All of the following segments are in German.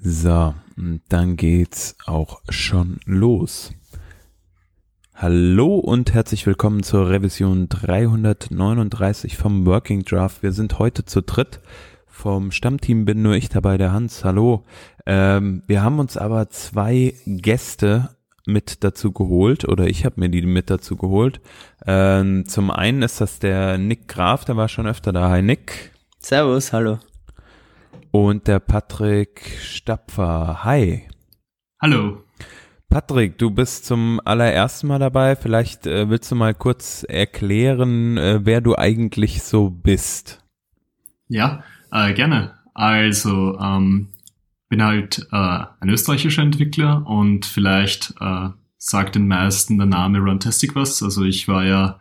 So, dann geht's auch schon los. Hallo und herzlich willkommen zur Revision 339 vom Working Draft. Wir sind heute zu dritt. Vom Stammteam bin nur ich dabei, der Hans. Hallo. Ähm, wir haben uns aber zwei Gäste mit dazu geholt oder ich habe mir die mit dazu geholt. Ähm, zum einen ist das der Nick Graf, der war schon öfter da. Hi Nick. Servus, hallo. Und der Patrick Stapfer. Hi. Hallo. Patrick, du bist zum allerersten Mal dabei. Vielleicht äh, willst du mal kurz erklären, äh, wer du eigentlich so bist. Ja, äh, gerne. Also, ähm, bin halt äh, ein österreichischer Entwickler und vielleicht äh, sagt den meisten der Name Runtastic was. Also ich war ja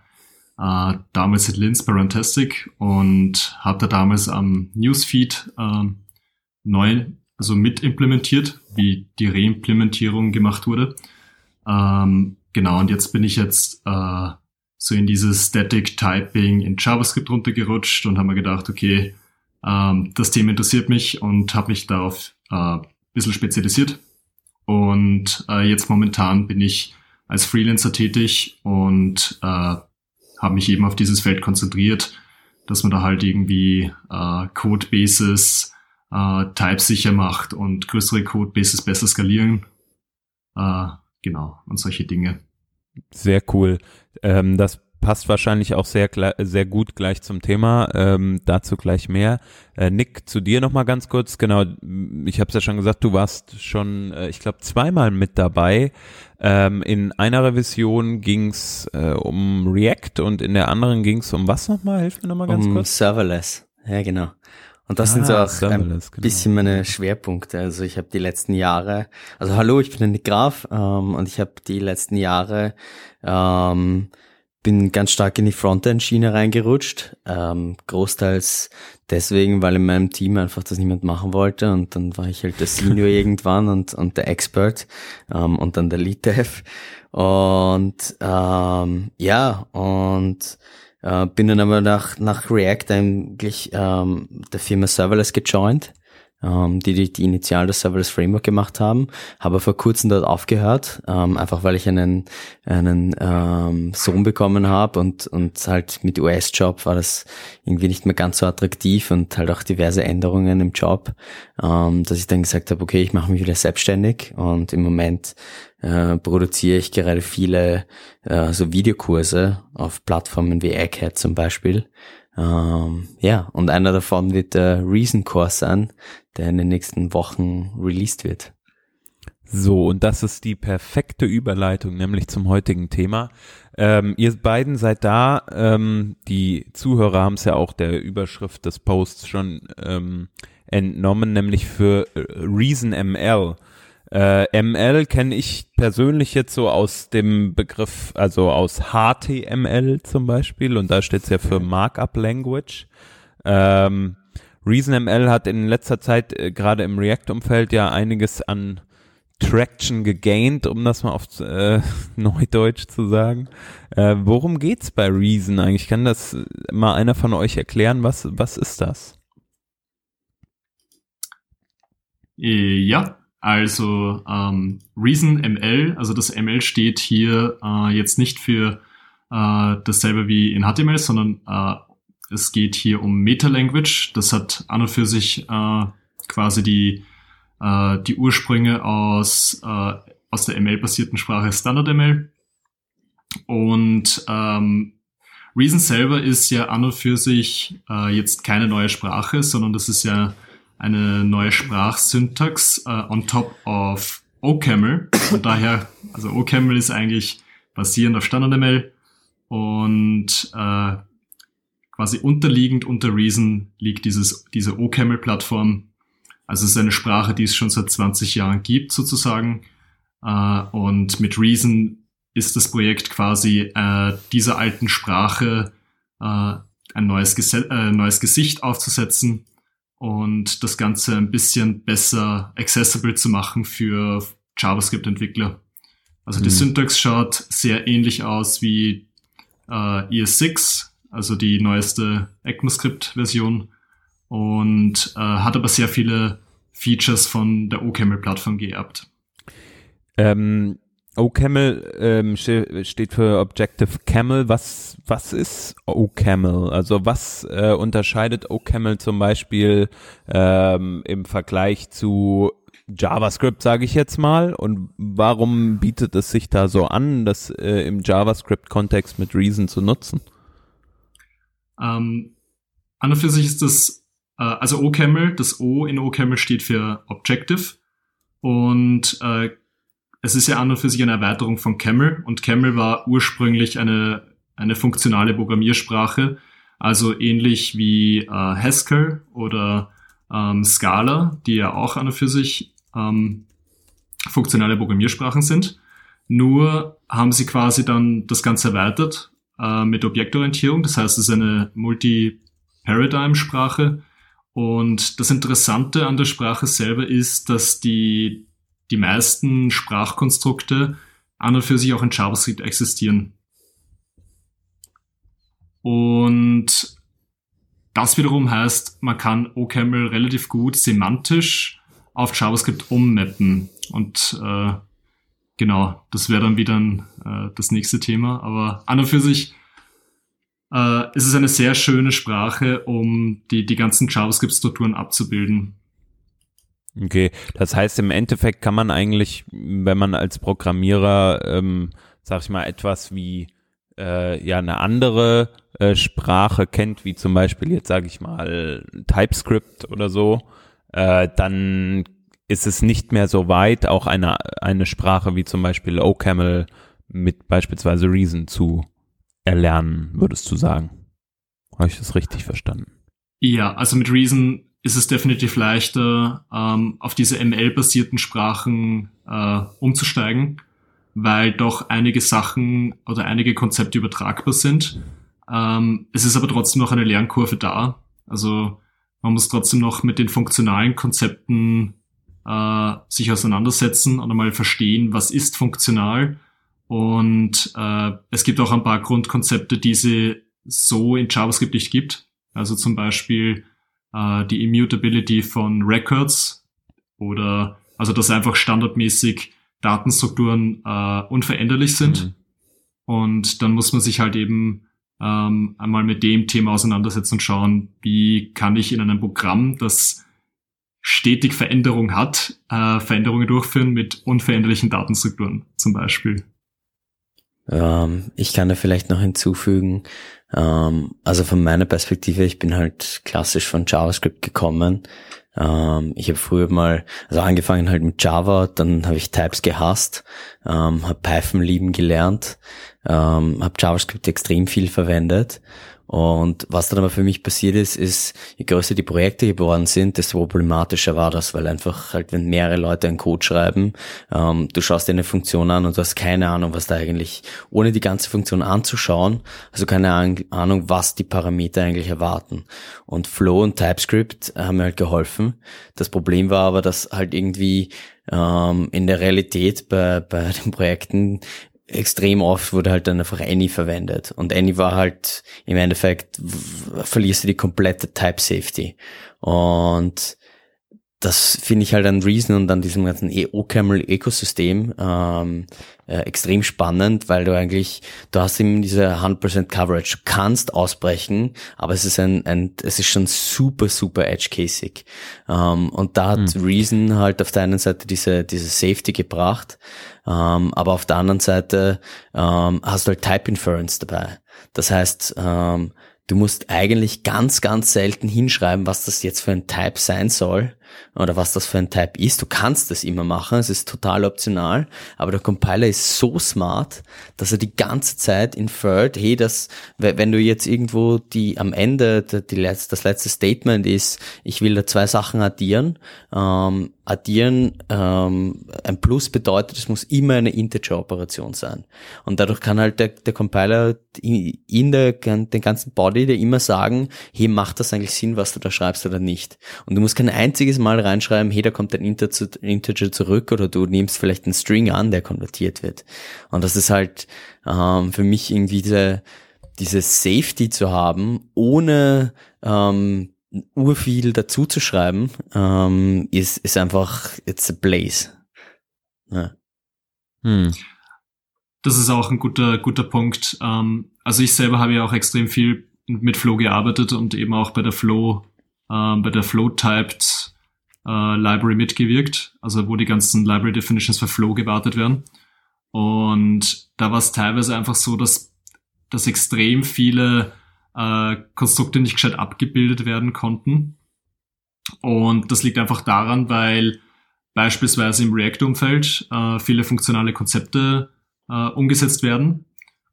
äh, damals at Linz bei Runtastic und habe da damals am Newsfeed äh, neu, also mit implementiert, wie die Reimplementierung gemacht wurde. Ähm, genau, und jetzt bin ich jetzt äh, so in dieses Static Typing in JavaScript runtergerutscht und habe mir gedacht, okay, ähm, das Thema interessiert mich und habe mich darauf äh, bisschen spezialisiert. Und äh, jetzt momentan bin ich als Freelancer tätig und äh, habe mich eben auf dieses Feld konzentriert, dass man da halt irgendwie äh, Codebases äh, typesicher macht und größere Codebases besser skalieren. Äh, genau, und solche Dinge. Sehr cool. Ähm, das passt wahrscheinlich auch sehr, sehr gut gleich zum Thema. Ähm, dazu gleich mehr. Äh, Nick, zu dir nochmal ganz kurz. Genau, ich habe es ja schon gesagt, du warst schon, äh, ich glaube, zweimal mit dabei. Ähm, in einer Revision ging's äh, um React und in der anderen ging's um was nochmal? Hilf mir nochmal ganz um kurz. Serverless. Ja, genau. Und das ah, sind so auch ein genau. bisschen meine Schwerpunkte. Also ich habe die letzten Jahre, also hallo, ich bin der Nick Graf ähm, und ich habe die letzten Jahre ähm, bin ganz stark in die Frontend-Schiene reingerutscht. Ähm, großteils deswegen, weil in meinem Team einfach das niemand machen wollte und dann war ich halt der Senior irgendwann und, und der Expert ähm, und dann der Lead Dev. Und ähm, ja, und äh, bin dann aber nach, nach React eigentlich ähm, der Firma Serverless gejoint ähm, die, die die initial das Serverless Framework gemacht haben, habe vor kurzem dort aufgehört, ähm, einfach weil ich einen einen ähm, Sohn bekommen habe und und halt mit US-Job war das irgendwie nicht mehr ganz so attraktiv und halt auch diverse Änderungen im Job, ähm, dass ich dann gesagt habe, okay, ich mache mich wieder selbstständig und im Moment äh, produziere ich gerade viele äh, so Videokurse auf Plattformen wie Egghead zum Beispiel ähm, ja, und einer davon wird der Reason Core sein, der in den nächsten Wochen released wird. So, und das ist die perfekte Überleitung, nämlich zum heutigen Thema. Ähm, ihr beiden seid da, ähm, die Zuhörer haben es ja auch der Überschrift des Posts schon ähm, entnommen, nämlich für äh, Reason ML. Äh, ML kenne ich persönlich jetzt so aus dem Begriff, also aus HTML zum Beispiel, und da steht es ja für Markup Language. Ähm, ReasonML hat in letzter Zeit äh, gerade im React-Umfeld ja einiges an Traction gegained, um das mal auf äh, Neudeutsch zu sagen. Äh, worum geht's bei Reason eigentlich? Kann das mal einer von euch erklären? Was, was ist das? Äh, ja, also ähm, Reason ML, also das ML steht hier äh, jetzt nicht für äh, dasselbe wie in HTML, sondern äh, es geht hier um Meta-Language. Das hat an und für sich äh, quasi die, äh, die Ursprünge aus, äh, aus der ML-basierten Sprache StandardML. Und ähm, Reason selber ist ja an und für sich äh, jetzt keine neue Sprache, sondern das ist ja eine neue Sprachsyntax äh, on top of OCaml. Und daher, also OCaml ist eigentlich basierend auf StandardML und äh, quasi unterliegend unter Reason liegt dieses, diese OCaml-Plattform. Also es ist eine Sprache, die es schon seit 20 Jahren gibt sozusagen. Äh, und mit Reason ist das Projekt quasi äh, dieser alten Sprache äh, ein neues, äh, neues Gesicht aufzusetzen und das Ganze ein bisschen besser accessible zu machen für JavaScript-Entwickler. Also die mhm. Syntax schaut sehr ähnlich aus wie äh, ES6, also die neueste ECMAScript-Version und äh, hat aber sehr viele Features von der OCaml-Plattform geerbt. Ähm, OCaml ähm, steht für Objective Camel. Was, was ist OCaml? Also was äh, unterscheidet OCaml zum Beispiel ähm, im Vergleich zu JavaScript, sage ich jetzt mal? Und warum bietet es sich da so an, das äh, im JavaScript-Kontext mit Reason zu nutzen? Ähm, an und für sich ist das, äh, also OCaml, das O in OCaml steht für Objective und äh, es ist ja an und für sich eine Erweiterung von Camel und Camel war ursprünglich eine, eine funktionale Programmiersprache, also ähnlich wie äh, Haskell oder ähm, Scala, die ja auch an und für sich ähm, funktionale Programmiersprachen sind. Nur haben sie quasi dann das Ganze erweitert äh, mit Objektorientierung. Das heißt, es ist eine Multi-Paradigm-Sprache. Und das Interessante an der Sprache selber ist, dass die die meisten Sprachkonstrukte an und für sich auch in JavaScript existieren. Und das wiederum heißt, man kann OCaml relativ gut semantisch auf JavaScript ummappen. Und äh, genau, das wäre dann wieder ein, äh, das nächste Thema. Aber an und für sich äh, ist es eine sehr schöne Sprache, um die, die ganzen JavaScript-Strukturen abzubilden. Okay, das heißt im Endeffekt kann man eigentlich, wenn man als Programmierer, ähm, sag ich mal, etwas wie äh, ja eine andere äh, Sprache kennt, wie zum Beispiel jetzt sage ich mal TypeScript oder so, äh, dann ist es nicht mehr so weit, auch eine eine Sprache wie zum Beispiel OCaml mit beispielsweise Reason zu erlernen, würdest du sagen? Habe ich das richtig verstanden? Ja, also mit Reason ist es definitiv leichter, ähm, auf diese ML-basierten Sprachen äh, umzusteigen, weil doch einige Sachen oder einige Konzepte übertragbar sind. Ähm, es ist aber trotzdem noch eine Lernkurve da. Also man muss trotzdem noch mit den funktionalen Konzepten äh, sich auseinandersetzen und einmal verstehen, was ist funktional. Und äh, es gibt auch ein paar Grundkonzepte, die sie so in JavaScript nicht gibt. Also zum Beispiel äh, die Immutability von Records oder also dass einfach standardmäßig Datenstrukturen äh, unveränderlich sind. Mhm. Und dann muss man sich halt eben ähm, einmal mit dem Thema auseinandersetzen und schauen, wie kann ich in einem Programm, das stetig Veränderung hat, äh, Veränderungen durchführen mit unveränderlichen Datenstrukturen zum Beispiel. Ähm, ich kann da vielleicht noch hinzufügen, ähm, also von meiner Perspektive, ich bin halt klassisch von JavaScript gekommen. Ähm, ich habe früher mal, also angefangen halt mit Java, dann habe ich Types gehasst, ähm, habe Python lieben gelernt, ähm, habe JavaScript extrem viel verwendet und was dann aber für mich passiert ist, ist, je größer die Projekte geworden sind, desto problematischer war das, weil einfach halt, wenn mehrere Leute einen Code schreiben, ähm, du schaust dir eine Funktion an und du hast keine Ahnung, was da eigentlich, ohne die ganze Funktion anzuschauen, also keine Ahnung, was die Parameter eigentlich erwarten. Und Flow und TypeScript haben mir halt geholfen. Das Problem war aber, dass halt irgendwie ähm, in der Realität bei, bei den Projekten extrem oft wurde halt dann einfach Any verwendet. Und Any war halt im Endeffekt, verlierst du die komplette Type Safety. Und das finde ich halt an Reason und an diesem ganzen OCaml-Ökosystem ähm, äh, extrem spannend, weil du eigentlich, du hast eben diese 100% Coverage, du kannst ausbrechen, aber es ist ein, ein es ist schon super, super edge-casig. Ähm, und da hat hm. Reason halt auf der einen Seite diese, diese Safety gebracht, ähm, aber auf der anderen Seite ähm, hast du halt Type Inference dabei. Das heißt, ähm, du musst eigentlich ganz, ganz selten hinschreiben, was das jetzt für ein Type sein soll oder was das für ein Type ist. Du kannst das immer machen, es ist total optional, aber der Compiler ist so smart, dass er die ganze Zeit inferred, hey, das, wenn du jetzt irgendwo die am Ende die, die, das letzte Statement ist, ich will da zwei Sachen addieren, ähm, addieren, ähm, ein Plus bedeutet, es muss immer eine Integer-Operation sein. Und dadurch kann halt der, der Compiler in der, den ganzen Body dir immer sagen, hey, macht das eigentlich Sinn, was du da schreibst oder nicht? Und du musst kein einziges Mal reinschreiben, hey, da kommt ein Integer zurück oder du nimmst vielleicht einen String an, der konvertiert wird. Und das ist halt ähm, für mich irgendwie diese, diese Safety zu haben, ohne ähm, urviel dazu zu schreiben, ähm, ist, ist einfach, it's a blaze. Ja. Hm. Das ist auch ein guter, guter Punkt. Ähm, also ich selber habe ja auch extrem viel mit Flow gearbeitet und eben auch bei der Flow, äh, bei der Flow-Typed äh, Library mitgewirkt, also wo die ganzen Library Definitions für Flow gewartet werden. Und da war es teilweise einfach so, dass, dass extrem viele äh, Konstrukte nicht gescheit abgebildet werden konnten. Und das liegt einfach daran, weil beispielsweise im React-Umfeld äh, viele funktionale Konzepte äh, umgesetzt werden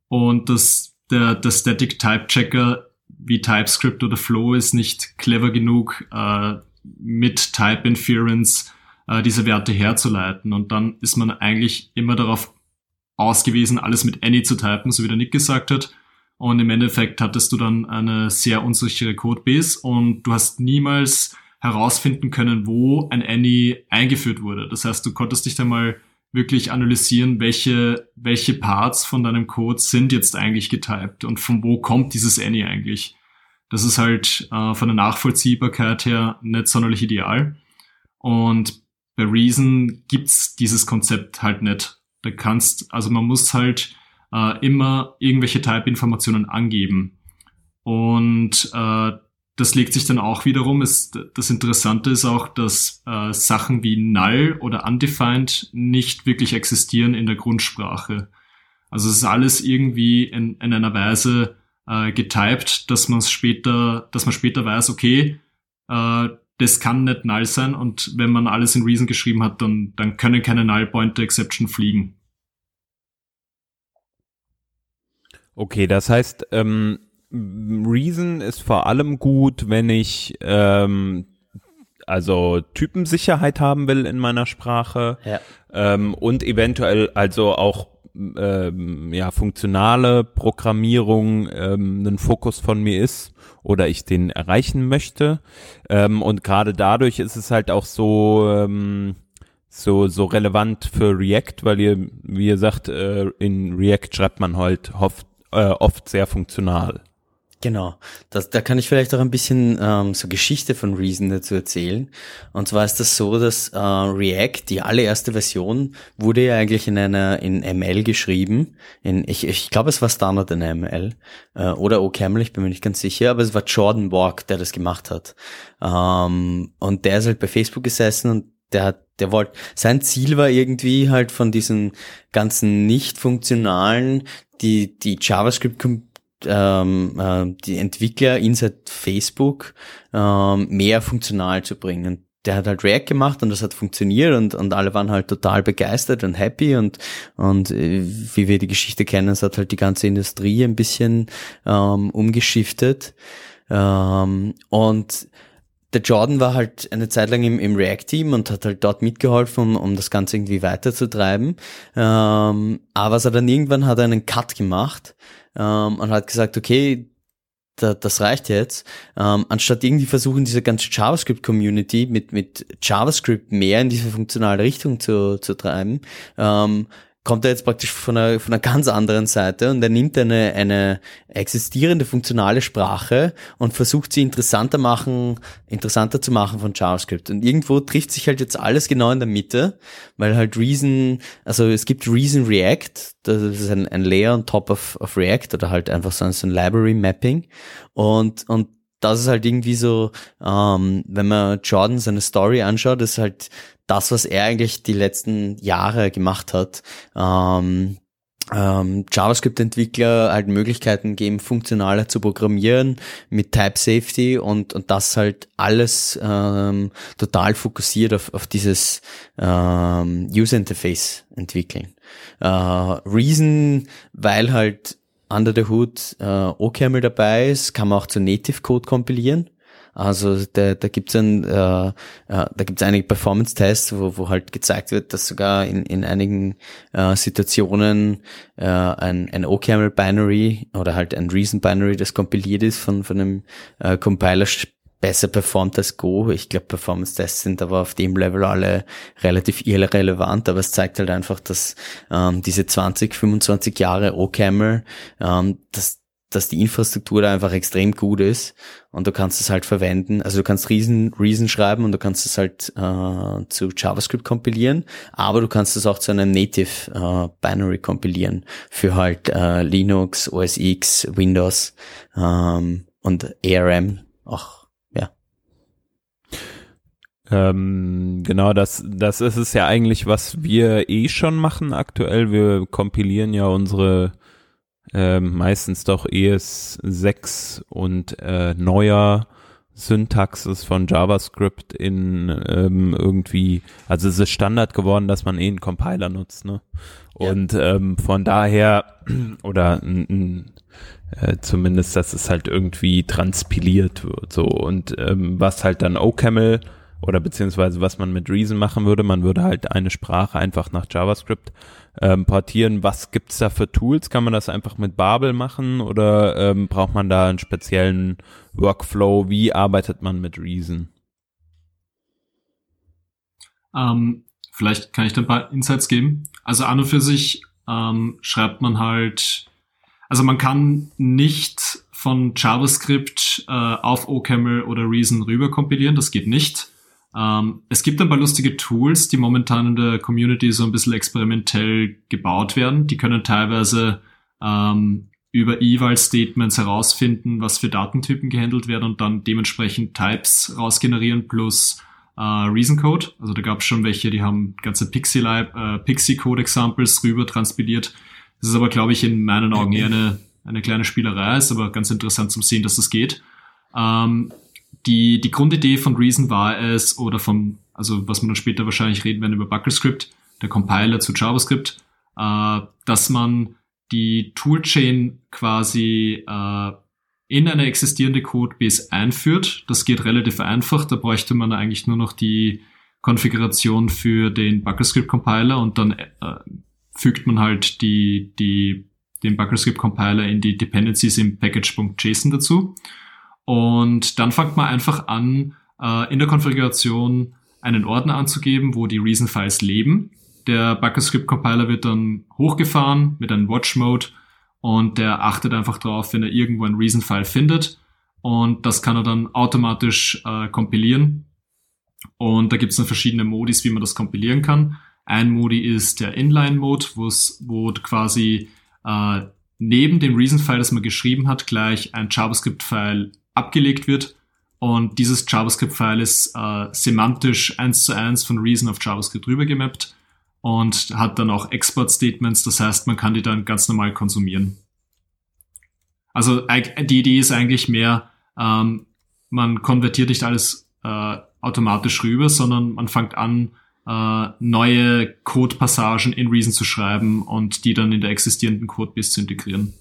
und dass der, der Static Type Checker wie TypeScript oder Flow ist nicht clever genug, äh, mit Type Inference äh, diese Werte herzuleiten. Und dann ist man eigentlich immer darauf ausgewiesen, alles mit Any zu typen, so wie der Nick gesagt hat. Und im Endeffekt hattest du dann eine sehr unsichere Codebase und du hast niemals herausfinden können, wo ein Any eingeführt wurde. Das heißt, du konntest dich dann mal wirklich analysieren, welche, welche Parts von deinem Code sind jetzt eigentlich getyped und von wo kommt dieses Any eigentlich. Das ist halt äh, von der Nachvollziehbarkeit her nicht sonderlich ideal. Und bei Reason gibt's dieses Konzept halt nicht. Da kannst, also man muss halt äh, immer irgendwelche Type-Informationen angeben. Und äh, das legt sich dann auch wiederum, ist, das Interessante ist auch, dass äh, Sachen wie null oder undefined nicht wirklich existieren in der Grundsprache. Also es ist alles irgendwie in, in einer Weise äh, getypt, dass man später, dass man später weiß, okay, äh, das kann nicht null sein und wenn man alles in Reason geschrieben hat, dann, dann können keine Null Pointer Exception fliegen. Okay, das heißt, ähm, Reason ist vor allem gut, wenn ich ähm, also Typensicherheit haben will in meiner Sprache ja. ähm, und eventuell also auch ähm, ja funktionale Programmierung ähm, ein Fokus von mir ist oder ich den erreichen möchte ähm, und gerade dadurch ist es halt auch so ähm, so so relevant für React, weil ihr wie ihr sagt äh, in React schreibt man halt oft, äh, oft sehr funktional. Genau, das, da kann ich vielleicht auch ein bisschen ähm, so Geschichte von Reason dazu erzählen. Und zwar ist das so, dass äh, React, die allererste Version, wurde ja eigentlich in einer in ML geschrieben. In, ich ich glaube, es war Standard in ML äh, oder OCaml, ich bin mir nicht ganz sicher, aber es war Jordan Borg, der das gemacht hat. Ähm, und der ist halt bei Facebook gesessen und der hat, der wollte, sein Ziel war irgendwie halt von diesen ganzen nicht funktionalen, die die JavaScript ähm, äh, die Entwickler inside Facebook ähm, mehr funktional zu bringen. Der hat halt React gemacht und das hat funktioniert und, und alle waren halt total begeistert und happy und, und äh, wie wir die Geschichte kennen, es hat halt die ganze Industrie ein bisschen ähm, umgeschiftet. Ähm, und der Jordan war halt eine Zeit lang im, im React-Team und hat halt dort mitgeholfen, um, um das Ganze irgendwie weiterzutreiben. Ähm, aber so dann irgendwann hat er einen Cut gemacht ähm, und hat gesagt, okay, da, das reicht jetzt. Ähm, anstatt irgendwie versuchen, diese ganze JavaScript-Community mit, mit JavaScript mehr in diese funktionale Richtung zu, zu treiben, ähm, kommt er jetzt praktisch von einer, von einer ganz anderen Seite und er nimmt eine, eine existierende funktionale Sprache und versucht sie interessanter machen, interessanter zu machen von JavaScript. Und irgendwo trifft sich halt jetzt alles genau in der Mitte, weil halt Reason, also es gibt Reason React, das ist ein, ein Layer on top of, of React oder halt einfach so ein Library Mapping und, und das ist halt irgendwie so, ähm, wenn man Jordan seine Story anschaut, ist halt das, was er eigentlich die letzten Jahre gemacht hat. Ähm, ähm, JavaScript-Entwickler halt Möglichkeiten geben, funktionaler zu programmieren mit Type Safety und, und das halt alles ähm, total fokussiert auf, auf dieses ähm, User Interface entwickeln. Äh, Reason, weil halt under the hood äh, OCaml dabei ist, kann man auch zu Native Code kompilieren. Also da, da gibt es ein, äh, äh, da gibt's einige Performance-Tests, wo, wo halt gezeigt wird, dass sogar in, in einigen äh, Situationen äh, ein, ein OCaml-Binary oder halt ein Reason-Binary, das kompiliert ist von, von einem äh, Compiler besser performt als Go. Ich glaube, Performance-Tests sind aber auf dem Level alle relativ irrelevant, aber es zeigt halt einfach, dass ähm, diese 20, 25 Jahre OCaml, ähm, dass dass die Infrastruktur da einfach extrem gut ist und du kannst es halt verwenden. Also du kannst Reason, Reason schreiben und du kannst es halt äh, zu JavaScript kompilieren, aber du kannst es auch zu einem Native äh, Binary kompilieren für halt äh, Linux, OS X, Windows ähm, und ARM auch. Ähm, genau, das, das ist es ja eigentlich, was wir eh schon machen aktuell. Wir kompilieren ja unsere ähm, meistens doch ES6 und äh, neuer Syntaxes von JavaScript in ähm, irgendwie, also es ist Standard geworden, dass man eh einen Compiler nutzt, ne? Und ja. ähm, von daher, oder äh, zumindest, dass es halt irgendwie transpiliert wird, so. Und ähm, was halt dann OCaml oder beziehungsweise was man mit Reason machen würde, man würde halt eine Sprache einfach nach JavaScript ähm, portieren. Was gibt's da für Tools? Kann man das einfach mit Babel machen oder ähm, braucht man da einen speziellen Workflow? Wie arbeitet man mit Reason? Ähm, vielleicht kann ich da ein paar Insights geben. Also an und für sich ähm, schreibt man halt, also man kann nicht von JavaScript äh, auf OCaml oder Reason rüber kompilieren, das geht nicht. Ähm, es gibt ein paar lustige Tools, die momentan in der Community so ein bisschen experimentell gebaut werden. Die können teilweise ähm, über Eval-Statements herausfinden, was für Datentypen gehandelt werden und dann dementsprechend Types rausgenerieren plus äh, Reason Code. Also da gab es schon welche, die haben ganze Pixie-Code äh, Pixie Examples rüber transpiliert. Das ist aber, glaube ich, in meinen Augen eher eine, eine kleine Spielerei, ist aber ganz interessant zum sehen, dass das geht. Ähm, die, die Grundidee von Reason war es, oder vom, also was man dann später wahrscheinlich reden werden über Bucklescript, der Compiler zu JavaScript, äh, dass man die Toolchain quasi äh, in eine existierende Codebase einführt. Das geht relativ einfach. Da bräuchte man eigentlich nur noch die Konfiguration für den Bucklescript Compiler und dann äh, fügt man halt die, die, den Bucklescript Compiler in die Dependencies im Package.json dazu. Und dann fängt man einfach an, äh, in der Konfiguration einen Ordner anzugeben, wo die Reason-Files leben. Der Bucketscript-Compiler wird dann hochgefahren mit einem Watch-Mode und der achtet einfach darauf, wenn er irgendwo ein Reason-File findet. Und das kann er dann automatisch äh, kompilieren. Und da gibt es dann verschiedene Modis, wie man das kompilieren kann. Ein Modi ist der Inline-Mode, wo quasi äh, neben dem Reason-File, das man geschrieben hat, gleich ein JavaScript-File abgelegt wird. Und dieses JavaScript-File ist äh, semantisch eins zu eins von Reason auf JavaScript rübergemappt und hat dann auch Export-Statements. Das heißt, man kann die dann ganz normal konsumieren. Also die Idee ist eigentlich mehr, ähm, man konvertiert nicht alles äh, automatisch rüber, sondern man fängt an, äh, neue Code-Passagen in Reason zu schreiben und die dann in der existierenden Codebase zu integrieren.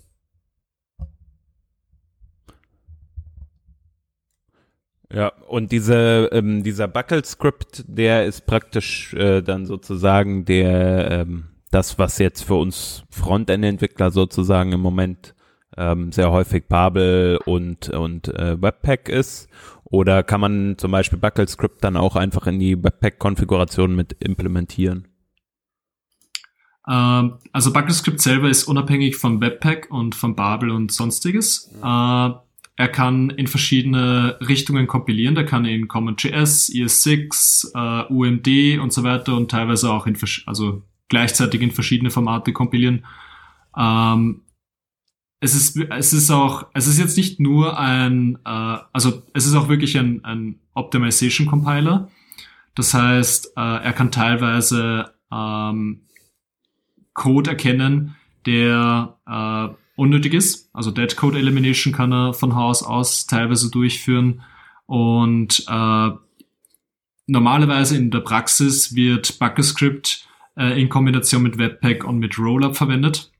Ja, und diese, ähm, dieser Buckle-Script, der ist praktisch äh, dann sozusagen der, ähm, das, was jetzt für uns Frontend-Entwickler sozusagen im Moment ähm, sehr häufig Babel und, und äh, Webpack ist. Oder kann man zum Beispiel Buckle-Script dann auch einfach in die Webpack-Konfiguration mit implementieren? Ähm, also Buckle-Script selber ist unabhängig von Webpack und von Babel und sonstiges. Ja. Äh, er kann in verschiedene Richtungen kompilieren. Der kann in CommonJS, ES6, äh, UMD und so weiter und teilweise auch in, also gleichzeitig in verschiedene Formate kompilieren. Ähm, es ist, es ist auch, es ist jetzt nicht nur ein, äh, also es ist auch wirklich ein, ein Optimization Compiler. Das heißt, äh, er kann teilweise ähm, Code erkennen, der äh, unnötig ist. Also Dead Code Elimination kann er von Haus aus teilweise durchführen. Und äh, normalerweise in der Praxis wird Buckescript äh, in Kombination mit Webpack und mit Rollup verwendet.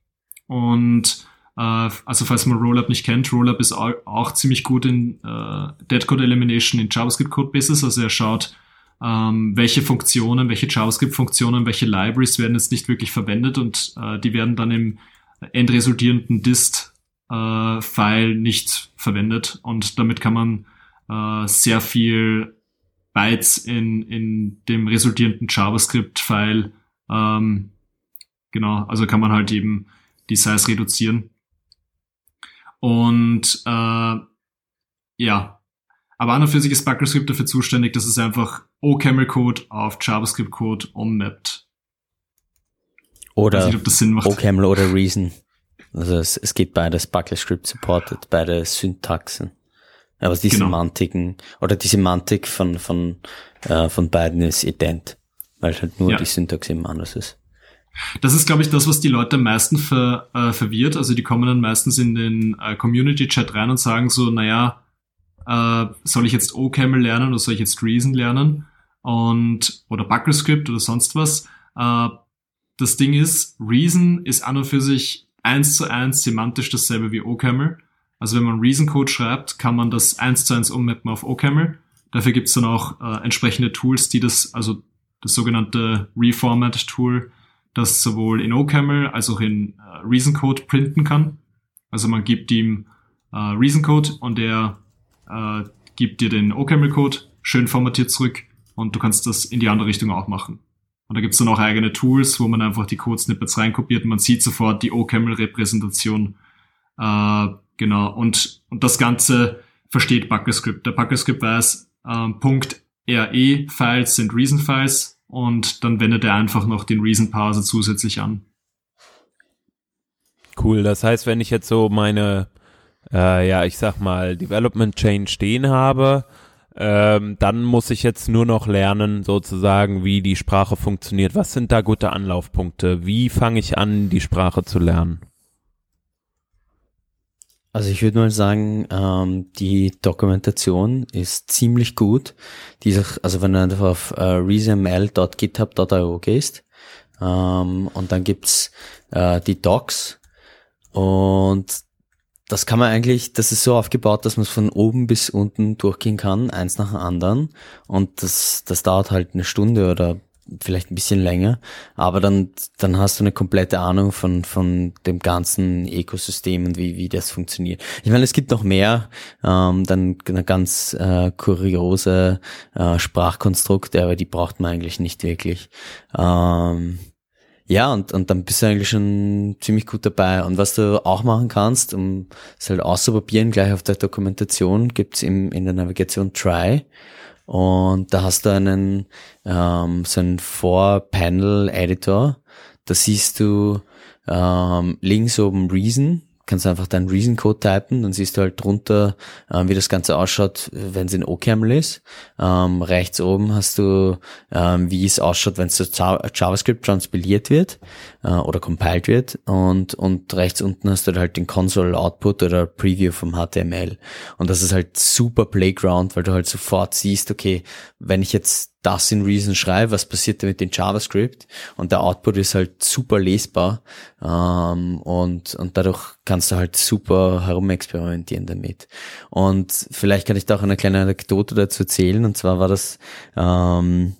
Und äh, also falls man Rollup nicht kennt, Rollup ist auch, auch ziemlich gut in äh, Dead Code Elimination in JavaScript Codebases. Also er schaut, ähm, welche Funktionen, welche JavaScript-Funktionen, welche Libraries werden jetzt nicht wirklich verwendet und äh, die werden dann im endresultierenden Dist-File äh, nicht verwendet und damit kann man äh, sehr viel Bytes in, in dem resultierenden JavaScript-File ähm, genau, also kann man halt eben die Size reduzieren. Und äh, ja, aber an und für sich ist BuckleScript dafür zuständig, dass es einfach OCaml-Code auf JavaScript-Code ummappt. Oder OCaml oder Reason. Also es, es geht beides, BuckleScript supported, beide Syntaxen. Aber die genau. Semantiken oder die Semantik von, von, äh, von beiden ist ident, weil halt nur ja. die Syntax eben anders ist. Das ist, glaube ich, das, was die Leute am meisten ver, äh, verwirrt. Also die kommen dann meistens in den äh, Community-Chat rein und sagen so, naja, äh, soll ich jetzt OCaml lernen oder soll ich jetzt Reason lernen? Und, oder BuckleScript oder sonst was. Äh, das Ding ist, Reason ist an und für sich eins zu eins semantisch dasselbe wie OCaml. Also wenn man Reason Code schreibt, kann man das eins zu eins ummappen auf OCaml. Dafür gibt es dann auch äh, entsprechende Tools, die das, also das sogenannte Reformat Tool, das sowohl in OCaml als auch in äh, Reason Code printen kann. Also man gibt ihm äh, Reason Code und er äh, gibt dir den OCaml Code schön formatiert zurück und du kannst das in die andere Richtung auch machen. Und da gibt's dann auch eigene Tools, wo man einfach die Code-Snippets reinkopiert und man sieht sofort die OCaml-Repräsentation. Äh, genau. Und, und das Ganze versteht BuckleScript. Der BuckleScript weiß, äh, RE-Files sind Reason-Files und dann wendet er einfach noch den Reason-Parser zusätzlich an. Cool, das heißt, wenn ich jetzt so meine, äh, ja, ich sag mal, Development Chain stehen habe, ähm, dann muss ich jetzt nur noch lernen, sozusagen, wie die Sprache funktioniert. Was sind da gute Anlaufpunkte? Wie fange ich an, die Sprache zu lernen? Also ich würde mal sagen, ähm, die Dokumentation ist ziemlich gut. Diese, also wenn du einfach auf äh, reasonml.github.io gehst ähm, und dann gibt's äh, die Docs und das kann man eigentlich, das ist so aufgebaut, dass man es von oben bis unten durchgehen kann, eins nach dem anderen. Und das, das dauert halt eine Stunde oder vielleicht ein bisschen länger, aber dann, dann hast du eine komplette Ahnung von, von dem ganzen Ökosystem und wie, wie das funktioniert. Ich meine, es gibt noch mehr, ähm, dann eine ganz äh, kuriose äh, Sprachkonstrukte, aber die braucht man eigentlich nicht wirklich. Ähm, ja, und, und dann bist du eigentlich schon ziemlich gut dabei. Und was du auch machen kannst, um es halt auszuprobieren, gleich auf der Dokumentation, gibt's im, in der Navigation Try. Und da hast du einen, ähm, so einen Four-Panel-Editor. Da siehst du ähm, links oben Reason, kannst einfach deinen Reason-Code typen, dann siehst du halt drunter, äh, wie das Ganze ausschaut, wenn es in OCaml ist. Ähm, rechts oben hast du, ähm, wie es ausschaut, wenn es zu JavaScript transpiliert wird äh, oder compiled wird. Und, und rechts unten hast du halt den Console Output oder Preview vom HTML. Und das ist halt super Playground, weil du halt sofort siehst, okay, wenn ich jetzt das in Reason schreibe, was passiert da mit dem JavaScript und der Output ist halt super lesbar ähm, und, und dadurch kannst du halt super herumexperimentieren damit. Und vielleicht kann ich da auch eine kleine Anekdote dazu erzählen und zwar war das ähm,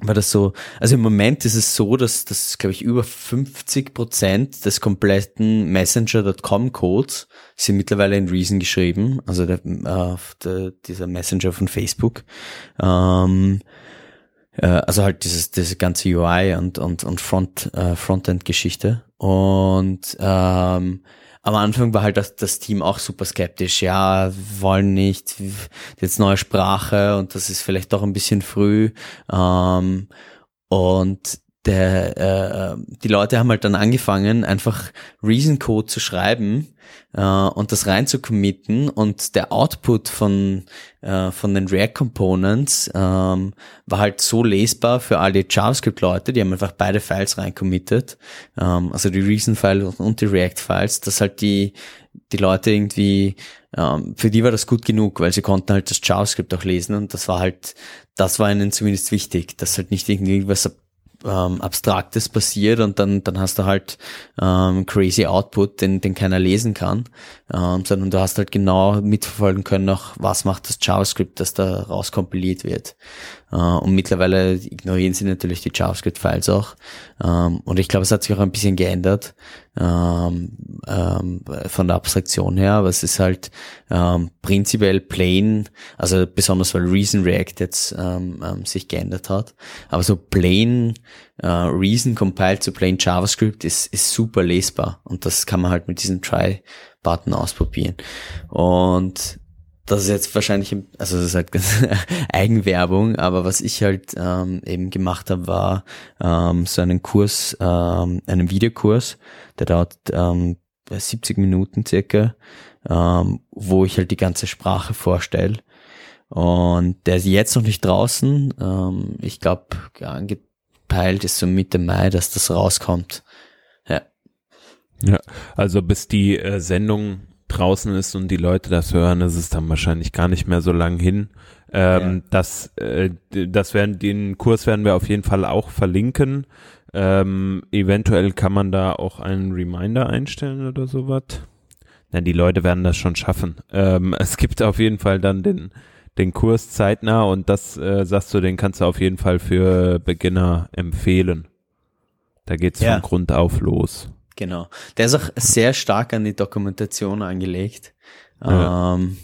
war das so, also im Moment ist es so, dass das, glaube ich, über 50 Prozent des kompletten Messenger.com Codes sind mittlerweile in Reason geschrieben, also der, äh, der, dieser Messenger von Facebook. Ähm, äh, also halt dieses, diese ganze UI und, und, und Front, äh, Frontend-Geschichte. Und ähm, am Anfang war halt das, das Team auch super skeptisch. Ja, wollen nicht jetzt neue Sprache und das ist vielleicht doch ein bisschen früh. Ähm, und der, äh, die Leute haben halt dann angefangen, einfach Reason Code zu schreiben äh, und das rein zu committen und der Output von, äh, von den React Components ähm, war halt so lesbar für alle JavaScript-Leute, die haben einfach beide Files rein committed, ähm, also die Reason-File und die React-Files, dass halt die, die Leute irgendwie, ähm, für die war das gut genug, weil sie konnten halt das JavaScript auch lesen und das war halt, das war ihnen zumindest wichtig, dass halt nicht irgendwie was ähm, Abstraktes passiert und dann, dann hast du halt ähm, crazy Output, den, den keiner lesen kann, ähm, sondern du hast halt genau mitverfolgen können, auch was macht das JavaScript, das da rauskompiliert wird. Äh, und mittlerweile ignorieren sie natürlich die JavaScript-Files auch. Ähm, und ich glaube, es hat sich auch ein bisschen geändert ähm, ähm, von der Abstraktion her, aber es ist halt ähm, prinzipiell plain, also besonders weil Reason React jetzt ähm, ähm, sich geändert hat, aber so plain äh, Reason compiled to plain JavaScript ist, ist super lesbar und das kann man halt mit diesem Try-Button ausprobieren. Und das ist jetzt wahrscheinlich, also das ist halt Eigenwerbung, aber was ich halt ähm, eben gemacht habe, war ähm, so einen Kurs, ähm, einen Videokurs, der dauert ähm, 70 Minuten circa, ähm, wo ich halt die ganze Sprache vorstelle. Und der ist jetzt noch nicht draußen. Ähm, ich glaube, angepeilt ist so Mitte Mai, dass das rauskommt. Ja. Ja, also bis die äh, Sendung draußen ist und die Leute das hören, ist es dann wahrscheinlich gar nicht mehr so lang hin. Ähm, ja. Das, äh, das werden den Kurs werden wir auf jeden Fall auch verlinken. Ähm, eventuell kann man da auch einen Reminder einstellen oder sowas. Nein, die Leute werden das schon schaffen. Ähm, es gibt auf jeden Fall dann den, den Kurs zeitnah und das äh, sagst du, den kannst du auf jeden Fall für Beginner empfehlen. Da geht's ja. von Grund auf los. Genau. Der ist auch sehr stark an die Dokumentation angelegt. Ja. Ähm,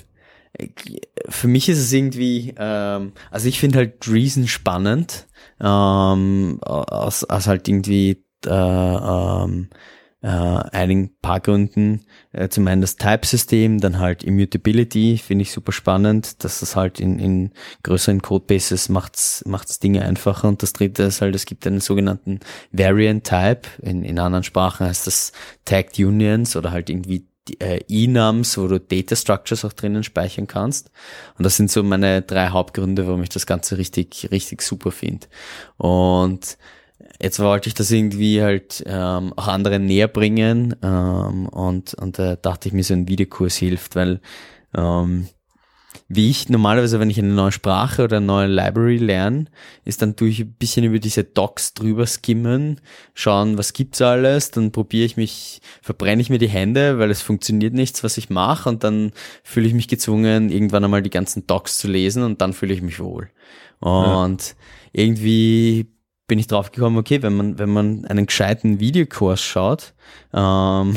für mich ist es irgendwie, ähm, also ich finde halt Reason spannend, ähm, aus, aus halt irgendwie äh, ähm, äh, einigen paar Gründen. Äh, zum einen das Type-System, dann halt Immutability, finde ich super spannend, dass das halt in, in größeren Codebases macht's, macht's Dinge einfacher. Und das dritte ist halt, es gibt einen sogenannten Variant Type. In, in anderen Sprachen heißt das Tagged Unions oder halt irgendwie äh, Enums, wo du Data Structures auch drinnen speichern kannst. Und das sind so meine drei Hauptgründe, warum ich das Ganze richtig, richtig super finde. Und Jetzt wollte ich das irgendwie halt ähm, auch anderen näher bringen ähm, und, und da dachte ich mir, so ein Videokurs hilft, weil ähm, wie ich normalerweise, wenn ich eine neue Sprache oder eine neue Library lerne, ist dann tue ich ein bisschen über diese Docs drüber skimmen, schauen, was gibt's alles, dann probiere ich mich, verbrenne ich mir die Hände, weil es funktioniert nichts, was ich mache und dann fühle ich mich gezwungen, irgendwann einmal die ganzen Docs zu lesen und dann fühle ich mich wohl. Und ja. irgendwie bin ich drauf gekommen, okay, wenn man, wenn man einen gescheiten Videokurs schaut, ähm,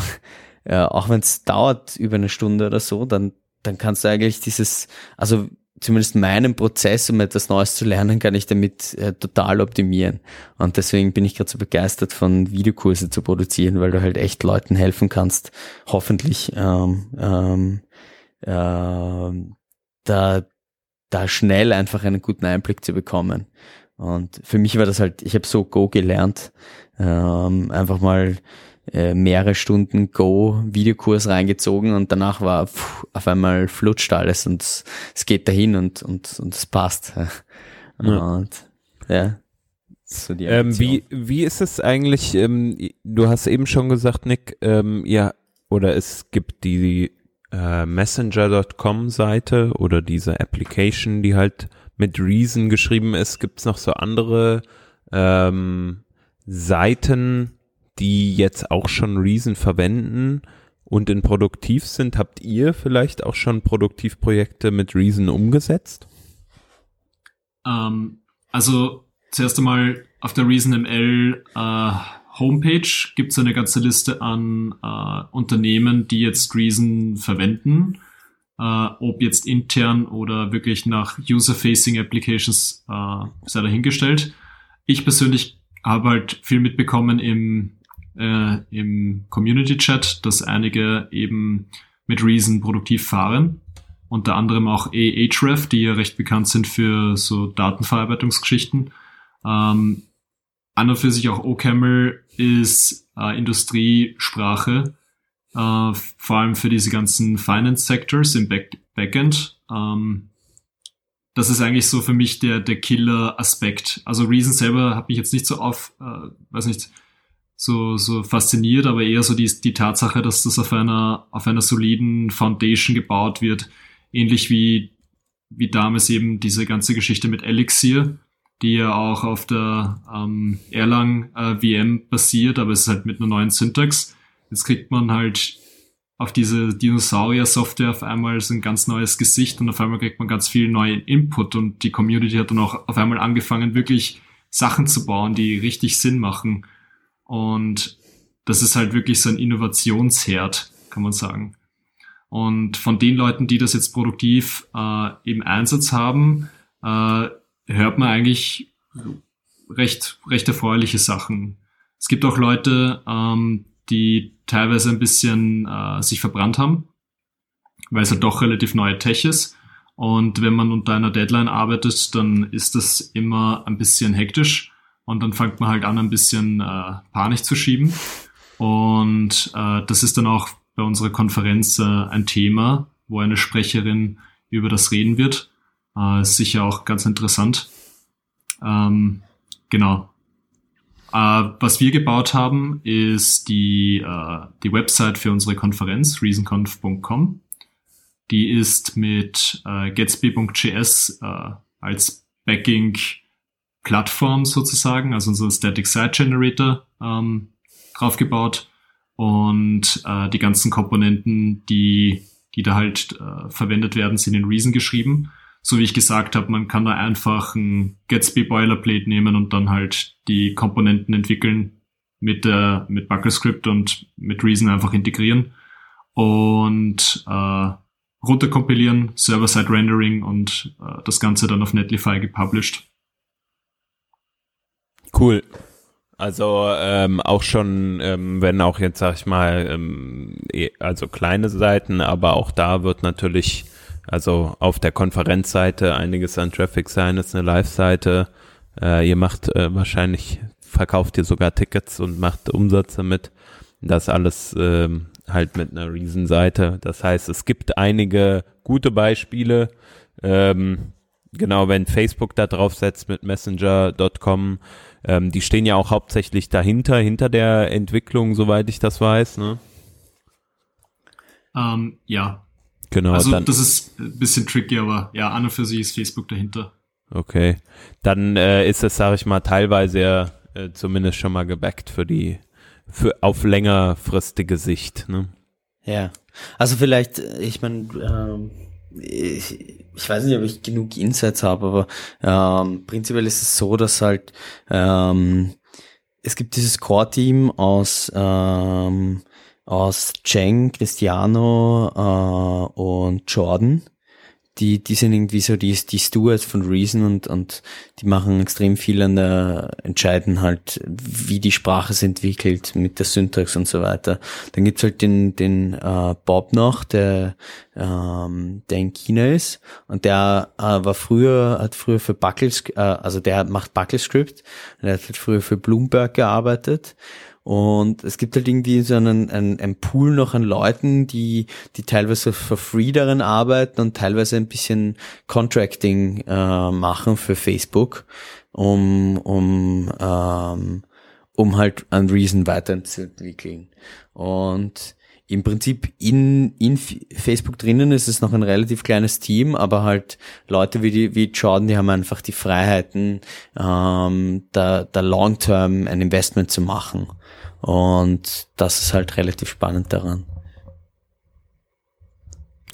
ja, auch wenn es dauert über eine Stunde oder so, dann, dann kannst du eigentlich dieses, also zumindest meinen Prozess, um etwas Neues zu lernen, kann ich damit äh, total optimieren. Und deswegen bin ich gerade so begeistert, von Videokurse zu produzieren, weil du halt echt Leuten helfen kannst, hoffentlich ähm, ähm, äh, da, da schnell einfach einen guten Einblick zu bekommen. Und für mich war das halt, ich habe so Go gelernt, ähm, einfach mal äh, mehrere Stunden Go-Videokurs reingezogen und danach war pff, auf einmal flutscht alles und es geht dahin und und und es passt. Ja. Und ja. So ähm, wie, wie ist es eigentlich, ähm, du hast eben schon gesagt, Nick, ähm, ja, oder es gibt die äh, Messenger.com Seite oder diese Application, die halt mit Reason geschrieben ist, gibt es noch so andere ähm, Seiten, die jetzt auch schon Reason verwenden und in produktiv sind. Habt ihr vielleicht auch schon Produktivprojekte mit Reason umgesetzt? Ähm, also zuerst einmal auf der Reason ML äh, Homepage gibt es eine ganze Liste an äh, Unternehmen, die jetzt Reason verwenden äh, ob jetzt intern oder wirklich nach User-Facing Applications äh, sei dahingestellt. Ich persönlich habe halt viel mitbekommen im, äh, im Community-Chat, dass einige eben mit Reason produktiv fahren. Unter anderem auch Ahref, die ja recht bekannt sind für so Datenverarbeitungsgeschichten. Ähm, an und für sich auch OCaml ist äh, Industriesprache äh, vor allem für diese ganzen Finance Sectors im Back Backend. Ähm, das ist eigentlich so für mich der, der Killer-Aspekt. Also Reason selber hat mich jetzt nicht so auf, äh, weiß nicht, so, so fasziniert, aber eher so die, die Tatsache, dass das auf einer, auf einer soliden Foundation gebaut wird. Ähnlich wie, wie damals eben diese ganze Geschichte mit Elixir, die ja auch auf der ähm, Erlang äh, VM basiert, aber es ist halt mit einer neuen Syntax. Jetzt kriegt man halt auf diese Dinosaurier-Software auf einmal so ein ganz neues Gesicht und auf einmal kriegt man ganz viel neuen Input und die Community hat dann auch auf einmal angefangen, wirklich Sachen zu bauen, die richtig Sinn machen. Und das ist halt wirklich so ein Innovationsherd, kann man sagen. Und von den Leuten, die das jetzt produktiv äh, im Einsatz haben, äh, hört man eigentlich recht, recht erfreuliche Sachen. Es gibt auch Leute, ähm, die teilweise ein bisschen äh, sich verbrannt haben, weil es halt doch relativ neue Tech ist. Und wenn man unter einer Deadline arbeitet, dann ist das immer ein bisschen hektisch und dann fängt man halt an, ein bisschen äh, Panik zu schieben. Und äh, das ist dann auch bei unserer Konferenz äh, ein Thema, wo eine Sprecherin über das reden wird. Äh, ist sicher auch ganz interessant. Ähm, genau. Äh, was wir gebaut haben, ist die, äh, die Website für unsere Konferenz, reasonconf.com. Die ist mit äh, Gatsby.js äh, als Backing-Plattform sozusagen, also unser Static Site Generator, ähm, draufgebaut. Und äh, die ganzen Komponenten, die, die da halt äh, verwendet werden, sind in Reason geschrieben. So wie ich gesagt habe, man kann da einfach ein Gatsby Boilerplate nehmen und dann halt die Komponenten entwickeln mit der mit Bucklescript und mit Reason einfach integrieren und äh, runterkompilieren, Server-Side Rendering und äh, das Ganze dann auf Netlify gepublished. Cool. Also ähm, auch schon, ähm, wenn auch jetzt sag ich mal, ähm, eh, also kleine Seiten, aber auch da wird natürlich, also auf der Konferenzseite einiges an Traffic sein, ist eine Live-Seite. Äh, ihr macht äh, wahrscheinlich, verkauft ihr sogar Tickets und macht Umsatz damit. Das alles ähm, halt mit einer Riesenseite. Das heißt, es gibt einige gute Beispiele. Ähm, genau, wenn Facebook da drauf setzt mit Messenger.com, ähm, die stehen ja auch hauptsächlich dahinter, hinter der Entwicklung, soweit ich das weiß, ne? Ähm, ja. Genau. Also dann, das ist ein bisschen tricky, aber ja, an und für sich ist Facebook dahinter. Okay. Dann äh, ist es, sage ich mal, teilweise ja äh, zumindest schon mal gebackt für die für auf längerfristige Sicht. Ne? Ja, also vielleicht, ich meine, ähm, ich, ich weiß nicht, ob ich genug Insights habe, aber ähm, prinzipiell ist es so, dass halt ähm, es gibt dieses Core-Team aus ähm, aus Cheng, Cristiano äh, und Jordan. Die, die sind irgendwie so die, die Stewards von Reason und, und die machen extrem viel an der, entscheiden halt, wie die Sprache sich entwickelt mit der Syntax und so weiter. Dann gibt's halt den, den äh, Bob noch, der, ähm, der in China ist. Und der äh, war früher, hat früher für Buckles, äh, also der macht Bucklescript, der hat halt früher für Bloomberg gearbeitet und es gibt halt irgendwie so einen, einen, einen Pool noch an Leuten, die, die teilweise for free darin arbeiten und teilweise ein bisschen Contracting äh, machen für Facebook, um, um, ähm, um halt an Reason weiterzuentwickeln. Und im Prinzip in, in Facebook drinnen ist es noch ein relativ kleines Team, aber halt Leute wie, die, wie Jordan, die haben einfach die Freiheiten, ähm, da, da long-term ein Investment zu machen. Und das ist halt relativ spannend daran.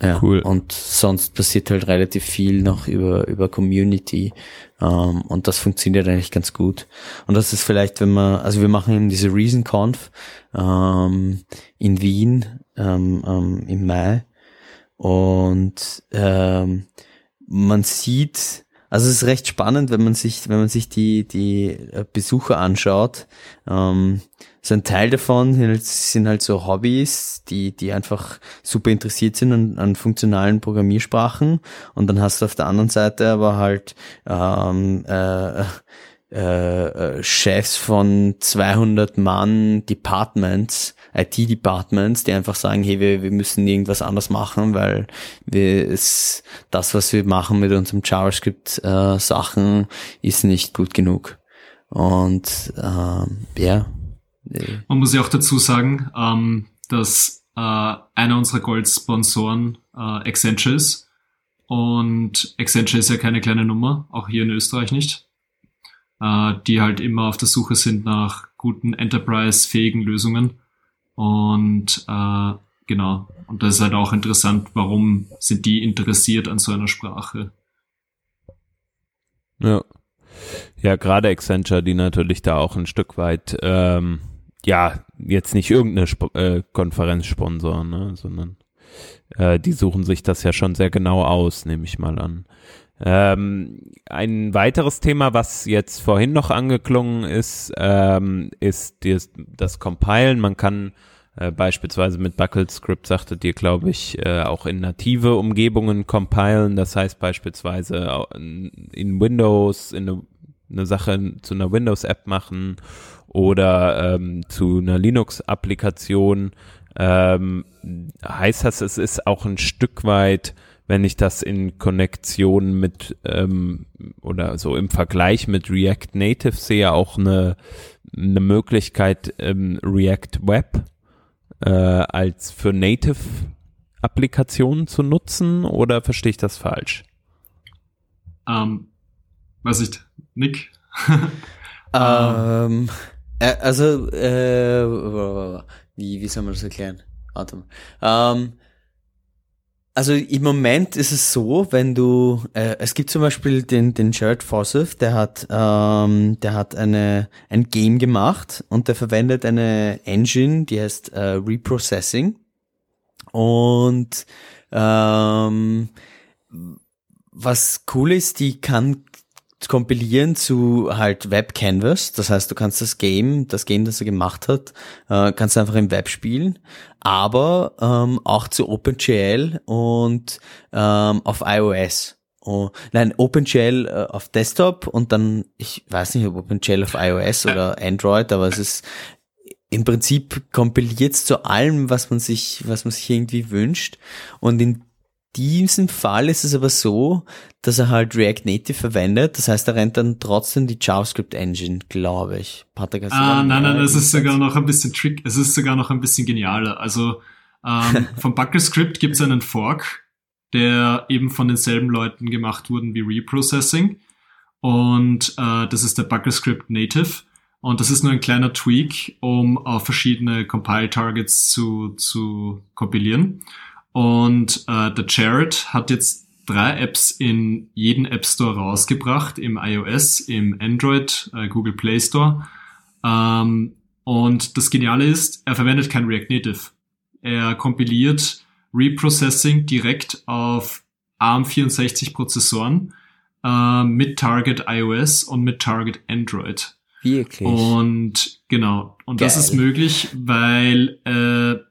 Ja, cool. Und sonst passiert halt relativ viel noch über, über Community. Ähm, und das funktioniert eigentlich ganz gut. Und das ist vielleicht, wenn man, also wir machen eben diese ReasonConf ähm, in Wien ähm, ähm, im Mai. Und man sieht, also es ist recht spannend, wenn man sich, wenn man sich die, die Besucher anschaut. Ähm, so ein Teil davon sind halt, sind halt so Hobbys, die, die einfach super interessiert sind an, an funktionalen Programmiersprachen. Und dann hast du auf der anderen Seite aber halt ähm, äh, äh, äh Chefs von 200 Mann Departments, IT-Departments, die einfach sagen, hey, wir, wir müssen irgendwas anders machen, weil wir es, das, was wir machen mit unserem JavaScript-Sachen, äh, ist nicht gut genug. Und ähm, ja. Man muss ja auch dazu sagen, ähm, dass äh, einer unserer Gold-Sponsoren äh, Accenture ist. Und Accenture ist ja keine kleine Nummer, auch hier in Österreich nicht. Äh, die halt immer auf der Suche sind nach guten Enterprise-fähigen Lösungen. Und äh, genau, und das ist halt auch interessant, warum sind die interessiert an so einer Sprache. Ja. Ja, gerade Accenture, die natürlich da auch ein Stück weit ähm, ja, jetzt nicht irgendeine Sp äh, Konferenz sponsoren, ne, sondern äh, die suchen sich das ja schon sehr genau aus, nehme ich mal an. Ähm, ein weiteres Thema, was jetzt vorhin noch angeklungen ist, ähm, ist das, das Compilen. Man kann äh, beispielsweise mit Bucklescript sagtet ihr, glaube ich, äh, auch in native Umgebungen compilen. Das heißt beispielsweise in Windows in eine, eine Sache zu einer Windows-App machen oder ähm, zu einer Linux-Applikation. Ähm, heißt das, es ist auch ein Stück weit wenn ich das in Konnektion mit ähm, oder so im Vergleich mit React Native sehe, auch eine, eine Möglichkeit, ähm, React Web äh, als für Native Applikationen zu nutzen oder verstehe ich das falsch? Ähm, weiß ich, Nick? ähm, äh, also, äh, wie, wie soll man das erklären? Warte mal. Ähm, also im Moment ist es so, wenn du, äh, es gibt zum Beispiel den, den Jared Forsyth, der hat, ähm, der hat eine, ein Game gemacht und der verwendet eine Engine, die heißt äh, Reprocessing. Und ähm, was cool ist, die kann kompilieren zu halt Web Canvas. Das heißt, du kannst das Game, das Game, das er gemacht hat, äh, kannst du einfach im Web spielen, aber ähm, auch zu OpenGL und ähm, auf iOS. Oh, nein, OpenGL äh, auf Desktop und dann, ich weiß nicht, ob OpenGL auf iOS oder Android, aber es ist im Prinzip kompiliert zu allem, was man sich, was man sich irgendwie wünscht. Und in diesem Fall ist es aber so, dass er halt React Native verwendet. Das heißt, er rennt dann trotzdem die JavaScript Engine, glaube ich. Patrick, ah, nein, nein, es ist sogar noch ein bisschen trick, es ist sogar noch ein bisschen genialer. Also ähm, vom Bucklescript gibt es einen Fork, der eben von denselben Leuten gemacht wurden wie Reprocessing. Und äh, das ist der Bucklescript Native. Und das ist nur ein kleiner Tweak, um auf verschiedene Compile-Targets zu, zu kompilieren. Und äh, der Jared hat jetzt drei Apps in jeden App Store rausgebracht, im iOS, im Android, äh, Google Play Store. Ähm, und das Geniale ist, er verwendet kein React Native. Er kompiliert Reprocessing direkt auf ARM64 Prozessoren äh, mit Target iOS und mit Target Android. Wirklich? Und genau. Und Geil. das ist möglich, weil äh,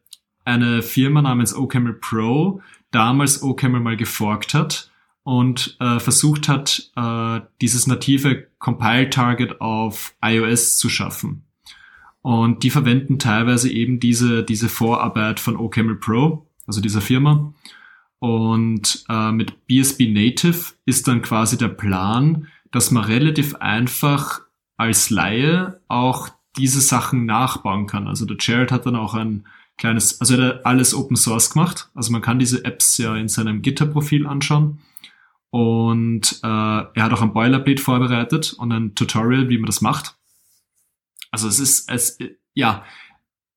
eine Firma namens OCaml Pro damals OCaml mal geforkt hat und äh, versucht hat, äh, dieses native Compile-Target auf iOS zu schaffen. Und die verwenden teilweise eben diese, diese Vorarbeit von OCaml Pro, also dieser Firma. Und äh, mit BSB Native ist dann quasi der Plan, dass man relativ einfach als Laie auch diese Sachen nachbauen kann. Also der Jared hat dann auch ein kleines, also er hat alles Open Source gemacht. Also man kann diese Apps ja in seinem GitHub-Profil anschauen. Und äh, er hat auch ein Boilerplate vorbereitet und ein Tutorial, wie man das macht. Also es ist, es, ja,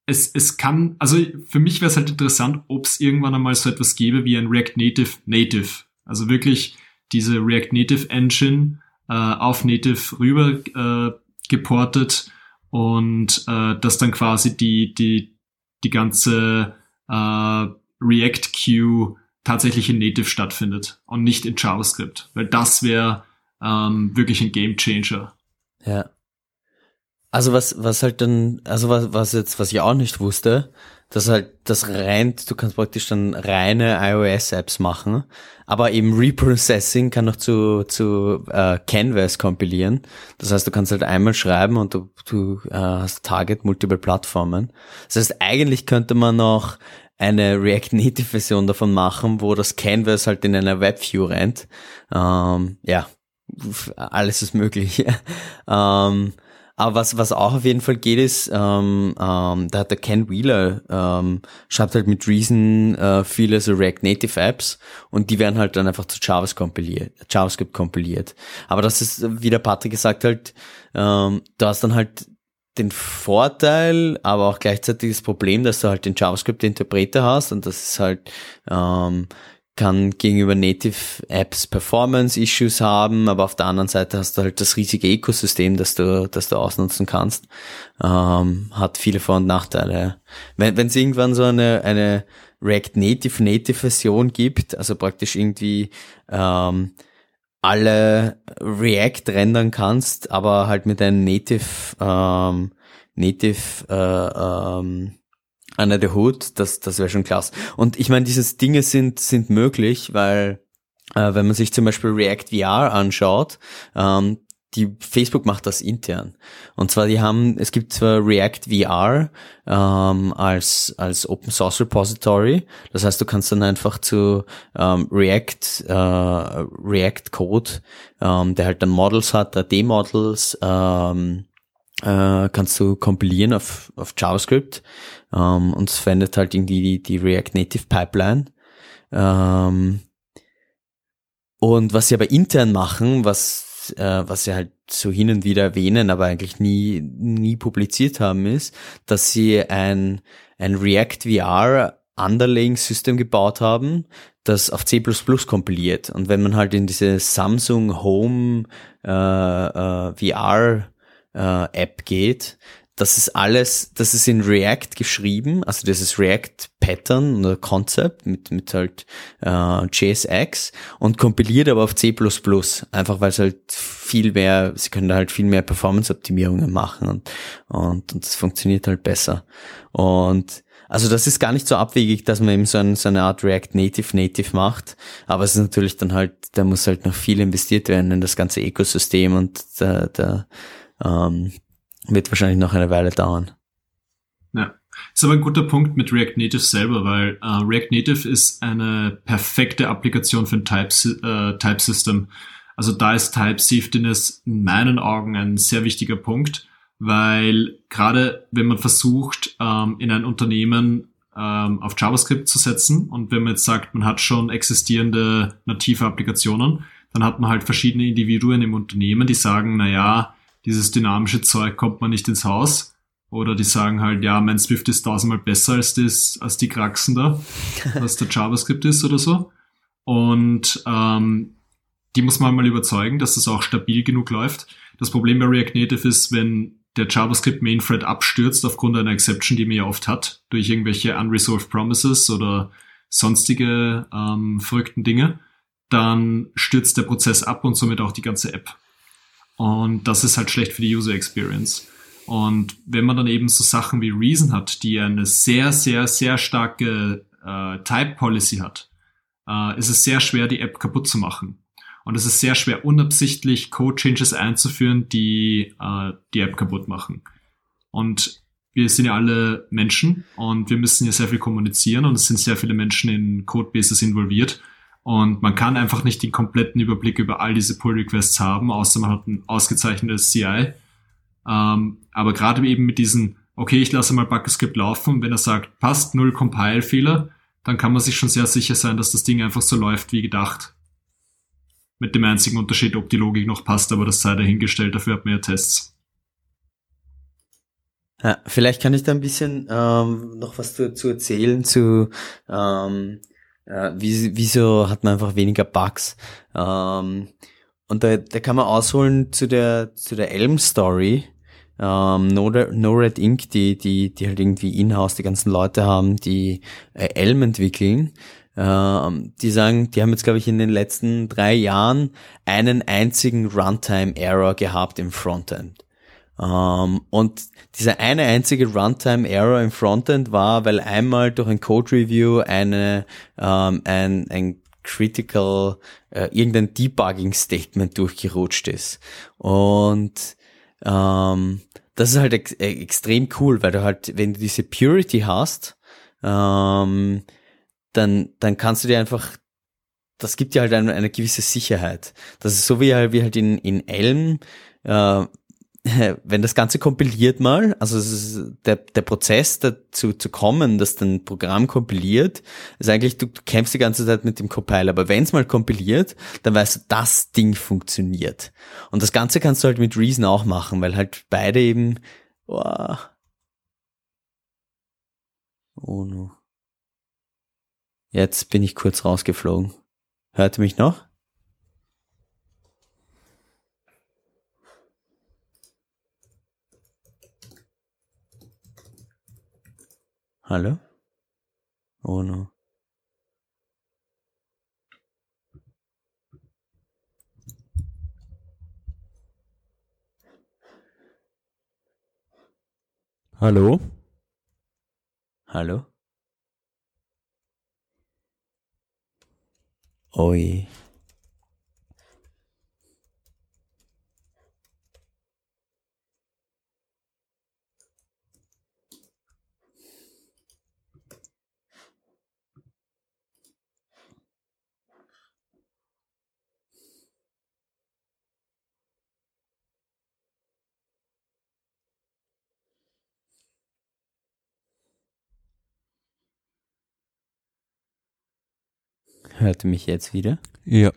es, es kann, also für mich wäre es halt interessant, ob es irgendwann einmal so etwas gäbe wie ein React Native Native. Also wirklich diese React Native Engine äh, auf Native rüber äh, geportet und äh, das dann quasi die, die, die ganze äh, React Queue tatsächlich in Native stattfindet und nicht in JavaScript, weil das wäre ähm, wirklich ein Game Changer. Ja. Also was, was halt dann, also was, was jetzt, was ich auch nicht wusste, dass halt das rein, du kannst praktisch dann reine iOS-Apps machen, aber eben Reprocessing kann noch zu, zu äh, Canvas kompilieren. Das heißt, du kannst halt einmal schreiben und du, du äh, hast Target multiple Plattformen. Das heißt, eigentlich könnte man noch eine React Native Version davon machen, wo das Canvas halt in einer Webview rennt. Ähm, ja, alles ist möglich. ähm, aber was, was auch auf jeden Fall geht, ist, ähm, ähm, da hat der Ken Wheeler, ähm, schreibt halt mit Reason äh, viele so React Native Apps und die werden halt dann einfach zu JavaScript kompiliert. JavaScript kompiliert. Aber das ist, wie der Patrick gesagt hat, ähm, du hast dann halt den Vorteil, aber auch gleichzeitig das Problem, dass du halt den JavaScript-Interpreter hast und das ist halt ähm, kann gegenüber Native Apps Performance-Issues haben, aber auf der anderen Seite hast du halt das riesige Ökosystem, das du, das du ausnutzen kannst. Ähm, hat viele Vor- und Nachteile. Wenn es irgendwann so eine, eine React Native Native Version gibt, also praktisch irgendwie ähm, alle React rendern kannst, aber halt mit einem Native, ähm, Native, äh, ähm, under the hood, das, das wäre schon klasse. Und ich meine, diese Dinge sind, sind möglich, weil äh, wenn man sich zum Beispiel React VR anschaut, ähm, die Facebook macht das intern. Und zwar, die haben, es gibt zwar React VR ähm, als als Open Source Repository. Das heißt, du kannst dann einfach zu ähm, React äh, React Code, ähm, der halt dann Models hat, 3D-Models, ähm, äh, kannst du kompilieren auf auf JavaScript ähm, und es verwendet halt irgendwie die, die React Native Pipeline. Ähm, und was sie aber intern machen, was äh, was sie halt so hin und wieder erwähnen, aber eigentlich nie, nie publiziert haben, ist, dass sie ein, ein React VR Underlaying System gebaut haben, das auf C++ kompiliert. Und wenn man halt in diese Samsung Home äh, äh, VR äh, App geht, das ist alles, das ist in React geschrieben, also ist React Pattern oder Concept mit, mit halt äh, JSX und kompiliert aber auf C++, einfach weil es halt viel mehr, sie können da halt viel mehr Performance-Optimierungen machen und, und, und das funktioniert halt besser. Und also das ist gar nicht so abwegig, dass man eben so, ein, so eine Art React Native Native macht, aber es ist natürlich dann halt, da muss halt noch viel investiert werden in das ganze Ökosystem und da, da ähm, wird wahrscheinlich noch eine Weile dauern. Ja, ist aber ein guter Punkt mit React Native selber, weil äh, React Native ist eine perfekte Applikation für ein Type, äh, Type. Also da ist Type Safetyness in meinen Augen ein sehr wichtiger Punkt, weil gerade wenn man versucht, ähm, in ein Unternehmen ähm, auf JavaScript zu setzen und wenn man jetzt sagt, man hat schon existierende native Applikationen, dann hat man halt verschiedene Individuen im Unternehmen, die sagen, na ja, dieses dynamische Zeug kommt man nicht ins Haus. Oder die sagen halt, ja, mein Swift ist tausendmal besser als das, als die Kraxen da, was der JavaScript ist oder so. Und ähm, die muss man mal überzeugen, dass das auch stabil genug läuft. Das Problem bei React Native ist, wenn der JavaScript Main Thread abstürzt aufgrund einer Exception, die man ja oft hat, durch irgendwelche unresolved promises oder sonstige ähm, verrückten Dinge, dann stürzt der Prozess ab und somit auch die ganze App. Und das ist halt schlecht für die User Experience. Und wenn man dann eben so Sachen wie Reason hat, die eine sehr, sehr, sehr starke äh, Type Policy hat, äh, ist es sehr schwer, die App kaputt zu machen. Und es ist sehr schwer, unabsichtlich Code Changes einzuführen, die äh, die App kaputt machen. Und wir sind ja alle Menschen und wir müssen ja sehr viel kommunizieren und es sind sehr viele Menschen in Codebases involviert. Und man kann einfach nicht den kompletten Überblick über all diese Pull-Requests haben, außer man hat ein ausgezeichnetes CI. Ähm, aber gerade eben mit diesen, okay, ich lasse mal Bucketscript laufen, wenn er sagt, passt, null Compile-Fehler, dann kann man sich schon sehr sicher sein, dass das Ding einfach so läuft wie gedacht. Mit dem einzigen Unterschied, ob die Logik noch passt, aber das sei dahingestellt, dafür hat man ja Tests. Ja, vielleicht kann ich da ein bisschen ähm, noch was dazu erzählen zu ähm, äh, wie, wieso hat man einfach weniger Bugs? Ähm, und da, da kann man ausholen zu der, zu der Elm-Story. Ähm, NoRed Inc., die, die, die halt irgendwie in-house die ganzen Leute haben, die äh, Elm entwickeln. Ähm, die sagen, die haben jetzt, glaube ich, in den letzten drei Jahren einen einzigen Runtime-Error gehabt im Frontend. Um, ähm, und dieser eine einzige Runtime-Error im Frontend war, weil einmal durch ein Code-Review eine, um, ähm, ein, ein critical, uh, irgendein Debugging-Statement durchgerutscht ist. Und um, ähm, das ist halt ex äh, extrem cool, weil du halt, wenn du diese Purity hast, dann, dann kannst du dir einfach das gibt dir halt eine, eine gewisse Sicherheit. Das ist so wie halt, wie halt in, in Elm, äh, wenn das Ganze kompiliert mal, also der, der Prozess dazu zu kommen, dass dein Programm kompiliert, ist eigentlich, du, kämpfst die ganze Zeit mit dem Compiler, aber wenn es mal kompiliert, dann weißt du, das Ding funktioniert. Und das Ganze kannst du halt mit Reason auch machen, weil halt beide eben, oh, oh no. Jetzt bin ich kurz rausgeflogen. Hört ihr mich noch? ¿Aló? ¿O no? ¿Aló? ¿Aló? Hoy Hört mich jetzt wieder? Ja.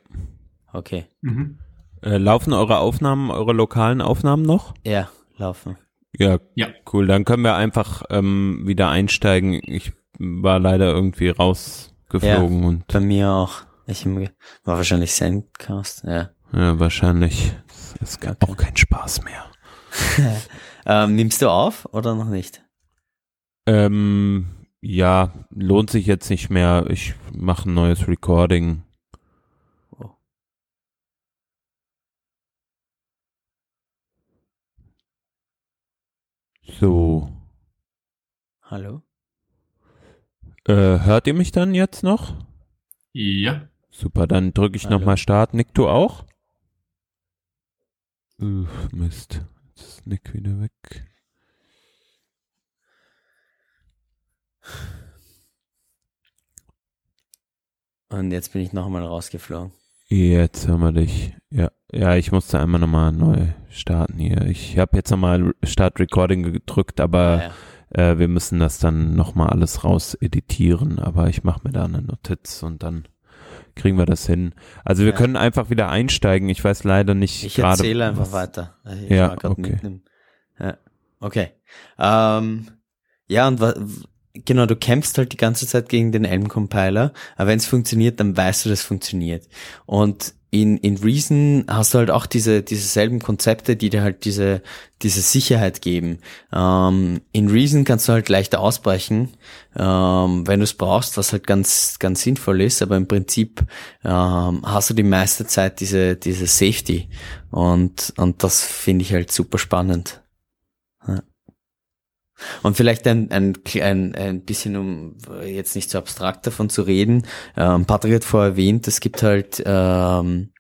Okay. Mhm. Äh, laufen eure Aufnahmen, eure lokalen Aufnahmen noch? Ja, laufen. Ja, ja. cool. Dann können wir einfach ähm, wieder einsteigen. Ich war leider irgendwie rausgeflogen ja, und. Bei mir auch. Ich war wahrscheinlich Sendcast, ja. Ja, wahrscheinlich. Es gab okay. auch keinen Spaß mehr. ähm, nimmst du auf oder noch nicht? Ähm, ja, lohnt sich jetzt nicht mehr. Ich mache ein neues Recording. Oh. So. Hallo? Äh, hört ihr mich dann jetzt noch? Ja. Super, dann drücke ich nochmal Start. Nick, du auch? Uff, Mist. Jetzt ist Nick wieder weg. Und jetzt bin ich nochmal rausgeflogen. Jetzt haben wir dich. Ja, ja, ich musste einmal nochmal neu starten hier. Ich habe jetzt nochmal Start Recording gedrückt, aber ja, ja. Äh, wir müssen das dann nochmal alles raus editieren. Aber ich mache mir da eine Notiz und dann kriegen wir das hin. Also wir ja. können einfach wieder einsteigen. Ich weiß leider nicht Ich erzähle einfach weiter. Ich ja, okay. Ja, okay. Ähm, ja, und Genau, du kämpfst halt die ganze Zeit gegen den Elm-Compiler, aber wenn es funktioniert, dann weißt du, dass es funktioniert. Und in, in Reason hast du halt auch diese, diese selben Konzepte, die dir halt diese, diese Sicherheit geben. Ähm, in Reason kannst du halt leichter ausbrechen, ähm, wenn du es brauchst, was halt ganz, ganz sinnvoll ist, aber im Prinzip ähm, hast du die meiste Zeit diese, diese Safety. Und, und das finde ich halt super spannend. Ja. Und vielleicht ein, ein, ein, ein bisschen, um jetzt nicht so abstrakt davon zu reden, ähm, Patrick hat vorher erwähnt, es gibt halt, ähm,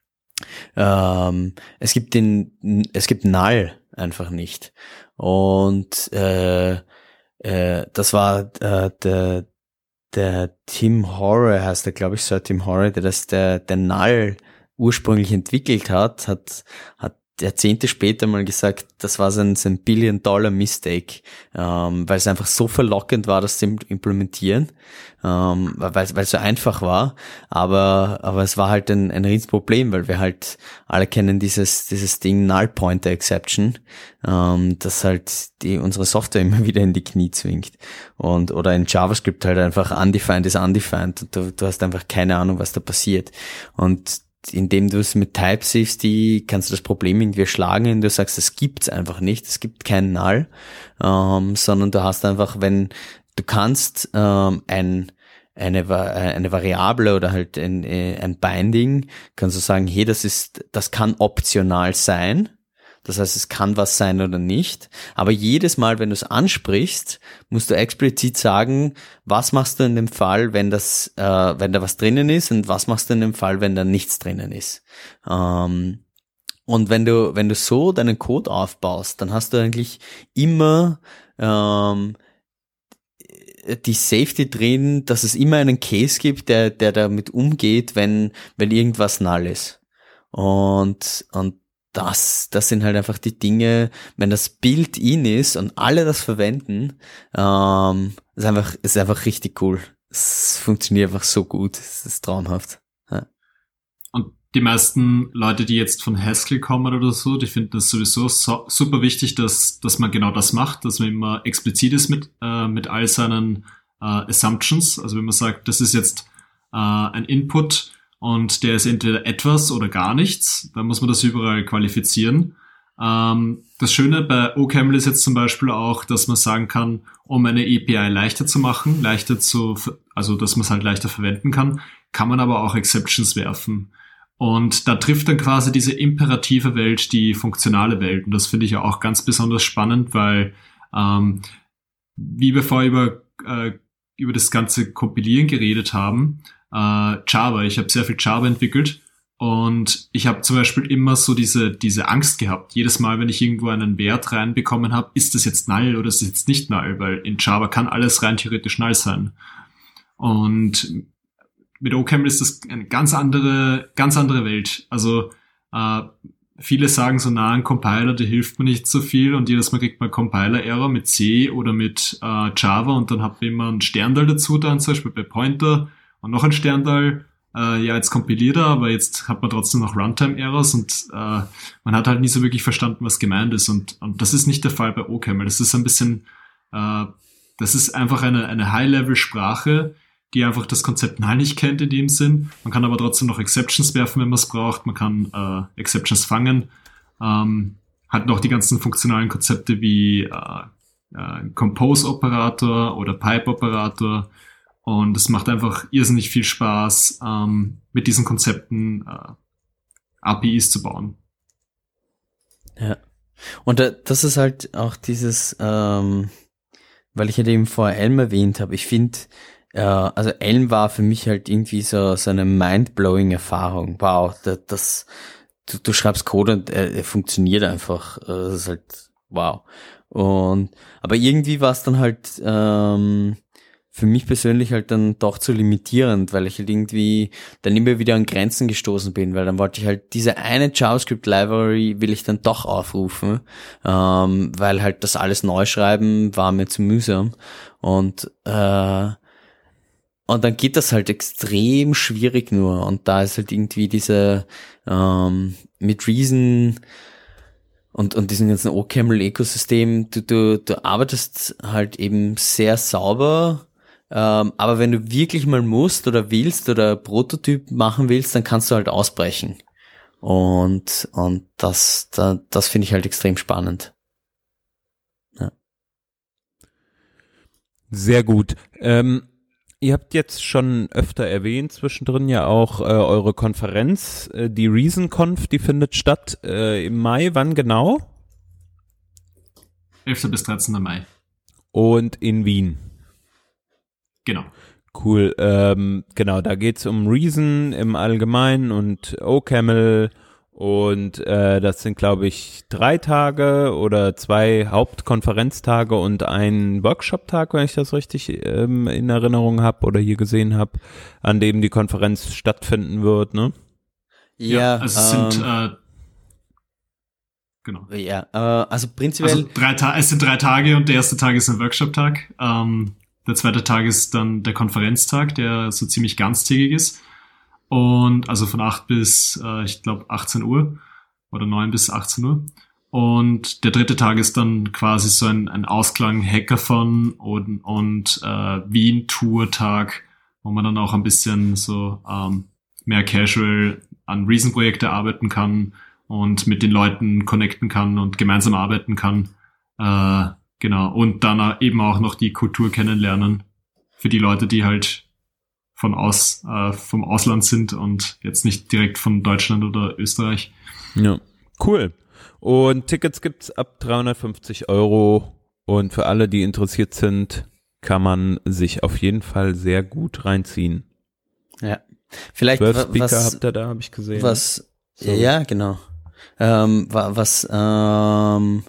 ähm, es gibt den, es gibt Null einfach nicht. Und äh, äh, das war äh, der, der Tim Horror heißt der, glaube ich, Sir Tim Horror, der das der, der Null ursprünglich entwickelt hat, hat, hat Jahrzehnte später mal gesagt, das war sein, sein Billion-Dollar-Mistake, ähm, weil es einfach so verlockend war, das zu implementieren, ähm, weil es so einfach war, aber, aber es war halt ein, ein Riesenproblem, weil wir halt alle kennen dieses, dieses Ding Null Pointer Exception, ähm, das halt die, unsere Software immer wieder in die Knie zwingt. Und, oder in JavaScript halt einfach undefined ist undefined. Und du, du hast einfach keine Ahnung, was da passiert. Und indem du es mit Type-Safety kannst du das Problem irgendwie erschlagen, indem du sagst, es gibt's einfach nicht, es gibt keinen Null, ähm, sondern du hast einfach, wenn du kannst ähm, ein eine, äh, eine Variable oder halt ein, äh, ein Binding, kannst du sagen, hey, das ist, das kann optional sein, das heißt, es kann was sein oder nicht. Aber jedes Mal, wenn du es ansprichst, musst du explizit sagen, was machst du in dem Fall, wenn das, äh, wenn da was drinnen ist und was machst du in dem Fall, wenn da nichts drinnen ist. Ähm, und wenn du, wenn du so deinen Code aufbaust, dann hast du eigentlich immer ähm, die Safety drin, dass es immer einen Case gibt, der, der damit umgeht, wenn, wenn irgendwas null ist. Und, und das, das sind halt einfach die Dinge, wenn das Bild in ist und alle das verwenden, ähm, ist einfach, ist einfach richtig cool. Es funktioniert einfach so gut. Es ist traumhaft. Ja. Und die meisten Leute, die jetzt von Haskell kommen oder so, die finden das sowieso so, super wichtig, dass, dass man genau das macht, dass man immer explizit ist mit, äh, mit all seinen äh, Assumptions. Also wenn man sagt, das ist jetzt äh, ein Input, und der ist entweder etwas oder gar nichts. Dann muss man das überall qualifizieren. Ähm, das Schöne bei OCaml ist jetzt zum Beispiel auch, dass man sagen kann, um eine API leichter zu machen, leichter zu, also dass man es halt leichter verwenden kann, kann man aber auch Exceptions werfen. Und da trifft dann quasi diese imperative Welt die funktionale Welt. Und das finde ich ja auch ganz besonders spannend, weil ähm, wie wir vorher über, äh, über das ganze Kompilieren geredet haben, äh, Java. Ich habe sehr viel Java entwickelt und ich habe zum Beispiel immer so diese, diese Angst gehabt. Jedes Mal, wenn ich irgendwo einen Wert reinbekommen habe, ist das jetzt null oder ist das jetzt nicht null, weil in Java kann alles rein theoretisch null sein. Und mit OCaml ist das eine ganz andere, ganz andere Welt. Also äh, viele sagen so, na, ein Compiler, der hilft mir nicht so viel und jedes Mal kriegt man Compiler-Error mit C oder mit äh, Java und dann hat man immer ein Sterndal dazu dann, zum Beispiel bei Pointer und noch ein Sterndal äh, ja, jetzt kompiliert er, aber jetzt hat man trotzdem noch Runtime-Errors und äh, man hat halt nie so wirklich verstanden, was gemeint ist. Und, und das ist nicht der Fall bei OCaml. Das ist ein bisschen, äh, das ist einfach eine, eine High-Level-Sprache, die einfach das Konzept null nicht kennt in dem Sinn. Man kann aber trotzdem noch Exceptions werfen, wenn man es braucht. Man kann äh, Exceptions fangen. Ähm, hat noch die ganzen funktionalen Konzepte wie äh, äh, Compose-Operator oder Pipe-Operator und es macht einfach irrsinnig viel Spaß, ähm, mit diesen Konzepten äh, APIs zu bauen. Ja. Und das ist halt auch dieses, ähm, weil ich ja eben vorher Elm erwähnt habe, ich finde, äh, also Elm war für mich halt irgendwie so, so eine mind-blowing Erfahrung. Wow, das, das du, du schreibst Code und er, er funktioniert einfach. Das ist halt wow. Und aber irgendwie war es dann halt ähm, für mich persönlich halt dann doch zu limitierend, weil ich halt irgendwie dann immer wieder an Grenzen gestoßen bin, weil dann wollte ich halt diese eine JavaScript-Library will ich dann doch aufrufen, ähm, weil halt das alles neu schreiben war mir zu mühsam. Und äh, und dann geht das halt extrem schwierig nur. Und da ist halt irgendwie diese ähm, mit Reason und, und diesem ganzen OCaml-Ökosystem, du, du, du arbeitest halt eben sehr sauber ähm, aber wenn du wirklich mal musst oder willst oder Prototyp machen willst, dann kannst du halt ausbrechen. Und, und das, da, das finde ich halt extrem spannend. Ja. Sehr gut. Ähm, ihr habt jetzt schon öfter erwähnt, zwischendrin ja auch äh, eure Konferenz, äh, die ReasonConf, die findet statt äh, im Mai. Wann genau? 11. bis 13. Mai. Und in Wien. Genau. Cool. Ähm, genau, da geht's um Reason im Allgemeinen und OCaml und äh, das sind, glaube ich, drei Tage oder zwei Hauptkonferenztage und ein Workshop-Tag, wenn ich das richtig ähm, in Erinnerung habe oder hier gesehen habe, an dem die Konferenz stattfinden wird, ne? Ja, ja also es ähm, sind äh, genau. Ja, äh, also prinzipiell. Also drei Ta es sind drei Tage und der erste Tag ist ein Workshop-Tag. Ähm, der zweite Tag ist dann der Konferenztag, der so ziemlich ganztägig ist. Und also von 8 bis, äh, ich glaube, 18 Uhr oder 9 bis 18 Uhr. Und der dritte Tag ist dann quasi so ein, ein Ausklang Hackathon und, und äh, Wien-Tour-Tag, wo man dann auch ein bisschen so ähm, mehr casual an Reason-Projekte arbeiten kann und mit den Leuten connecten kann und gemeinsam arbeiten kann. Äh, Genau. Und dann eben auch noch die Kultur kennenlernen. Für die Leute, die halt von aus, äh, vom Ausland sind und jetzt nicht direkt von Deutschland oder Österreich. Ja. Cool. Und Tickets gibt's ab 350 Euro. Und für alle, die interessiert sind, kann man sich auf jeden Fall sehr gut reinziehen. Ja. Vielleicht Zwölf Speaker was, habt ihr da, habe ich gesehen. Was, so. ja, genau. Ähm, was, ähm,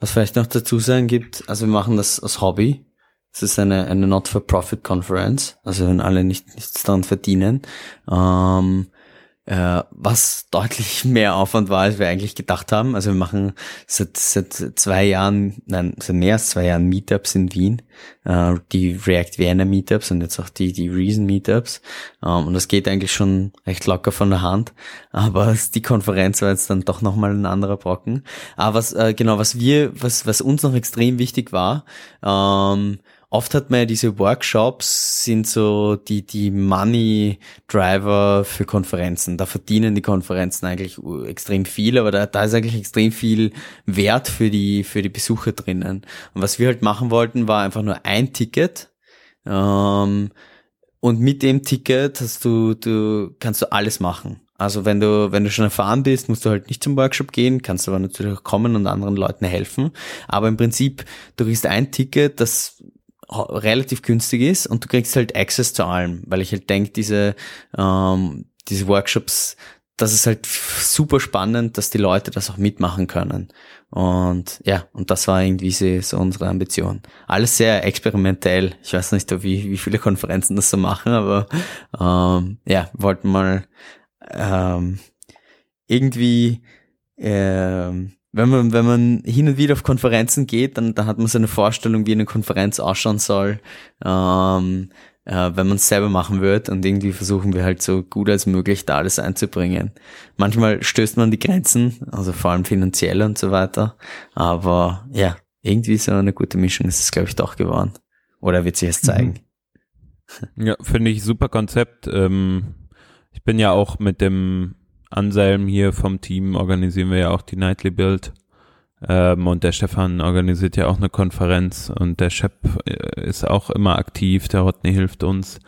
was vielleicht noch dazu sagen gibt, also wir machen das als Hobby. Es ist eine, eine Not-for-Profit-Conference, also wenn alle nicht, nichts daran verdienen. Ähm, äh, was deutlich mehr Aufwand war, als wir eigentlich gedacht haben. Also wir machen seit, seit zwei Jahren, nein, seit mehr als zwei Jahren Meetups in Wien, äh, die React Vienna Meetups und jetzt auch die, die Reason Meetups. Ähm, und das geht eigentlich schon recht locker von der Hand. Aber die Konferenz war jetzt dann doch nochmal ein anderer Brocken. Aber was, äh, genau, was wir, was, was uns noch extrem wichtig war, ähm, oft hat man ja diese Workshops sind so die, die Money Driver für Konferenzen. Da verdienen die Konferenzen eigentlich extrem viel, aber da, da ist eigentlich extrem viel Wert für die, für die Besucher drinnen. Und was wir halt machen wollten, war einfach nur ein Ticket. Ähm, und mit dem Ticket hast du, du, kannst du alles machen. Also wenn du, wenn du schon erfahren bist, musst du halt nicht zum Workshop gehen, kannst aber natürlich auch kommen und anderen Leuten helfen. Aber im Prinzip, du kriegst ein Ticket, das relativ günstig ist und du kriegst halt Access zu allem, weil ich halt denke, diese, ähm, diese Workshops, das ist halt super spannend, dass die Leute das auch mitmachen können. Und ja, und das war irgendwie so unsere Ambition. Alles sehr experimentell. Ich weiß nicht, wie, wie viele Konferenzen das so machen, aber ähm, ja, wollten mal ähm, irgendwie, ähm, wenn man, wenn man hin und wieder auf Konferenzen geht, dann, dann hat man so eine Vorstellung, wie eine Konferenz ausschauen soll, ähm, äh, wenn man es selber machen wird und irgendwie versuchen wir halt so gut als möglich da alles einzubringen. Manchmal stößt man die Grenzen, also vor allem finanziell und so weiter, aber ja, irgendwie so eine gute Mischung ist es, glaube ich, doch geworden. Oder wird sich es zeigen. Ja, finde ich super Konzept. Ähm ich bin ja auch mit dem Anselm hier vom Team, organisieren wir ja auch die Nightly Build. Ähm, und der Stefan organisiert ja auch eine Konferenz und der Shep äh, ist auch immer aktiv, der Rodney hilft uns.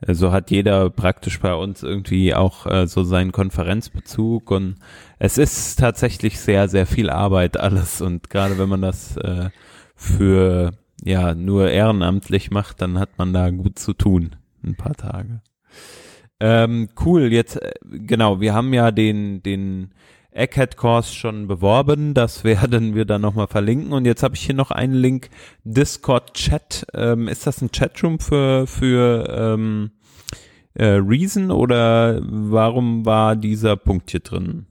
Äh, so hat jeder praktisch bei uns irgendwie auch äh, so seinen Konferenzbezug und es ist tatsächlich sehr, sehr viel Arbeit alles und gerade wenn man das äh, für ja nur ehrenamtlich macht, dann hat man da gut zu tun, ein paar Tage. Ähm, cool, jetzt, äh, genau, wir haben ja den, den Egghead-Kurs schon beworben, das werden wir dann nochmal verlinken und jetzt habe ich hier noch einen Link, Discord-Chat, ähm, ist das ein Chatroom für, für ähm, äh, Reason oder warum war dieser Punkt hier drin?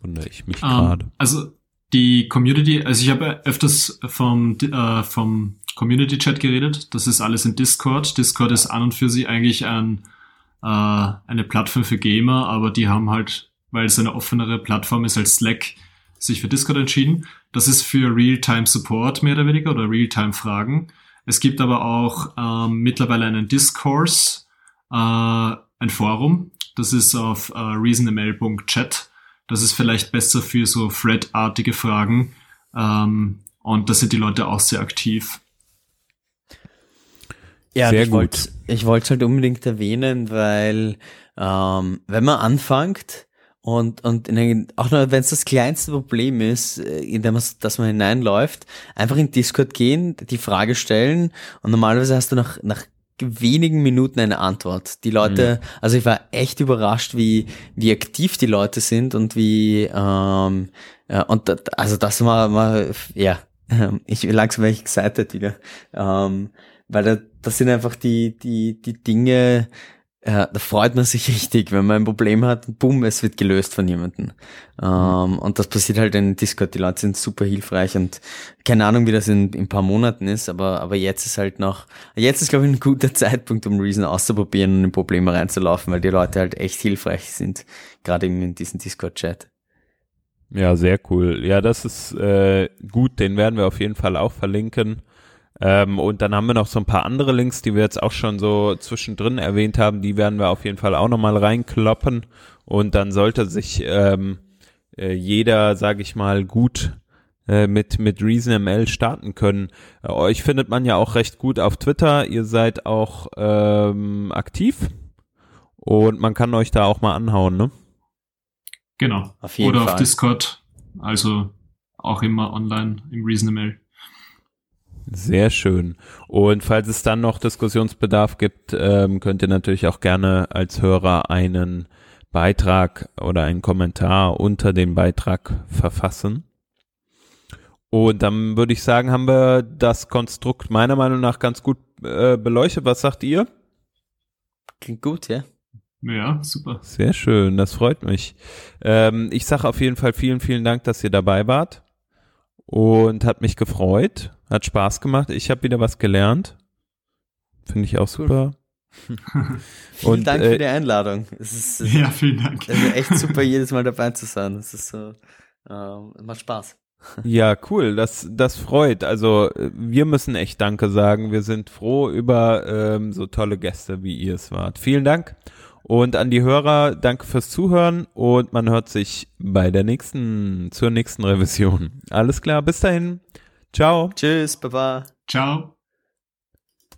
Wundere ich mich um, ähm, gerade. Also die Community, also ich habe öfters vom, äh, vom Community Chat geredet. Das ist alles in Discord. Discord ist an und für sich eigentlich ein, äh, eine Plattform für Gamer, aber die haben halt, weil es eine offenere Plattform ist als Slack, sich für Discord entschieden. Das ist für Real-Time Support mehr oder weniger oder Real-Time Fragen. Es gibt aber auch ähm, mittlerweile einen Discourse, äh, ein Forum. Das ist auf äh, reasonml.chat. Das ist vielleicht besser für so Thread-artige Fragen. Ähm, und da sind die Leute auch sehr aktiv. Ja, Sehr ich wollte ich wollte halt unbedingt erwähnen, weil ähm, wenn man anfängt und und in, auch nur wenn es das kleinste Problem ist, äh, in dem man, dass man hineinläuft, einfach in Discord gehen, die Frage stellen und normalerweise hast du nach nach wenigen Minuten eine Antwort. Die Leute, mhm. also ich war echt überrascht, wie wie aktiv die Leute sind und wie ähm, ja, und also das war, war ja ich langsam wäre ich excited wieder. Ähm, weil da, das sind einfach die, die, die Dinge, äh, da freut man sich richtig, wenn man ein Problem hat, bumm, es wird gelöst von jemandem. Ähm, und das passiert halt in Discord, die Leute sind super hilfreich und keine Ahnung, wie das in, in ein paar Monaten ist, aber, aber jetzt ist halt noch, jetzt ist glaube ich ein guter Zeitpunkt, um Reason auszuprobieren und in Probleme reinzulaufen, weil die Leute halt echt hilfreich sind, gerade in diesem Discord-Chat. Ja, sehr cool. Ja, das ist äh, gut, den werden wir auf jeden Fall auch verlinken. Ähm, und dann haben wir noch so ein paar andere Links, die wir jetzt auch schon so zwischendrin erwähnt haben. Die werden wir auf jeden Fall auch nochmal reinkloppen. Und dann sollte sich ähm, äh, jeder, sage ich mal, gut äh, mit, mit ReasonML starten können. Äh, euch findet man ja auch recht gut auf Twitter. Ihr seid auch ähm, aktiv. Und man kann euch da auch mal anhauen, ne? Genau. Auf jeden Oder Fall. auf Discord. Also auch immer online im ReasonML. Sehr schön. Und falls es dann noch Diskussionsbedarf gibt, ähm, könnt ihr natürlich auch gerne als Hörer einen Beitrag oder einen Kommentar unter dem Beitrag verfassen. Und dann würde ich sagen, haben wir das Konstrukt meiner Meinung nach ganz gut äh, beleuchtet. Was sagt ihr? Klingt gut, ja. Ja, super. Sehr schön, das freut mich. Ähm, ich sage auf jeden Fall vielen, vielen Dank, dass ihr dabei wart und hat mich gefreut, hat Spaß gemacht. Ich habe wieder was gelernt. Finde ich auch super. vielen und, Dank äh, für die Einladung. Es ist, es ja, vielen Dank. Es ist echt super, jedes Mal dabei zu sein. Es ist so, äh, macht Spaß. Ja, cool, das, das freut. Also wir müssen echt Danke sagen. Wir sind froh über ähm, so tolle Gäste, wie ihr es wart. Vielen Dank und an die Hörer, danke fürs Zuhören und man hört sich bei der nächsten, zur nächsten Revision. Alles klar, bis dahin. Ciao. Tschüss, Baba. Ciao.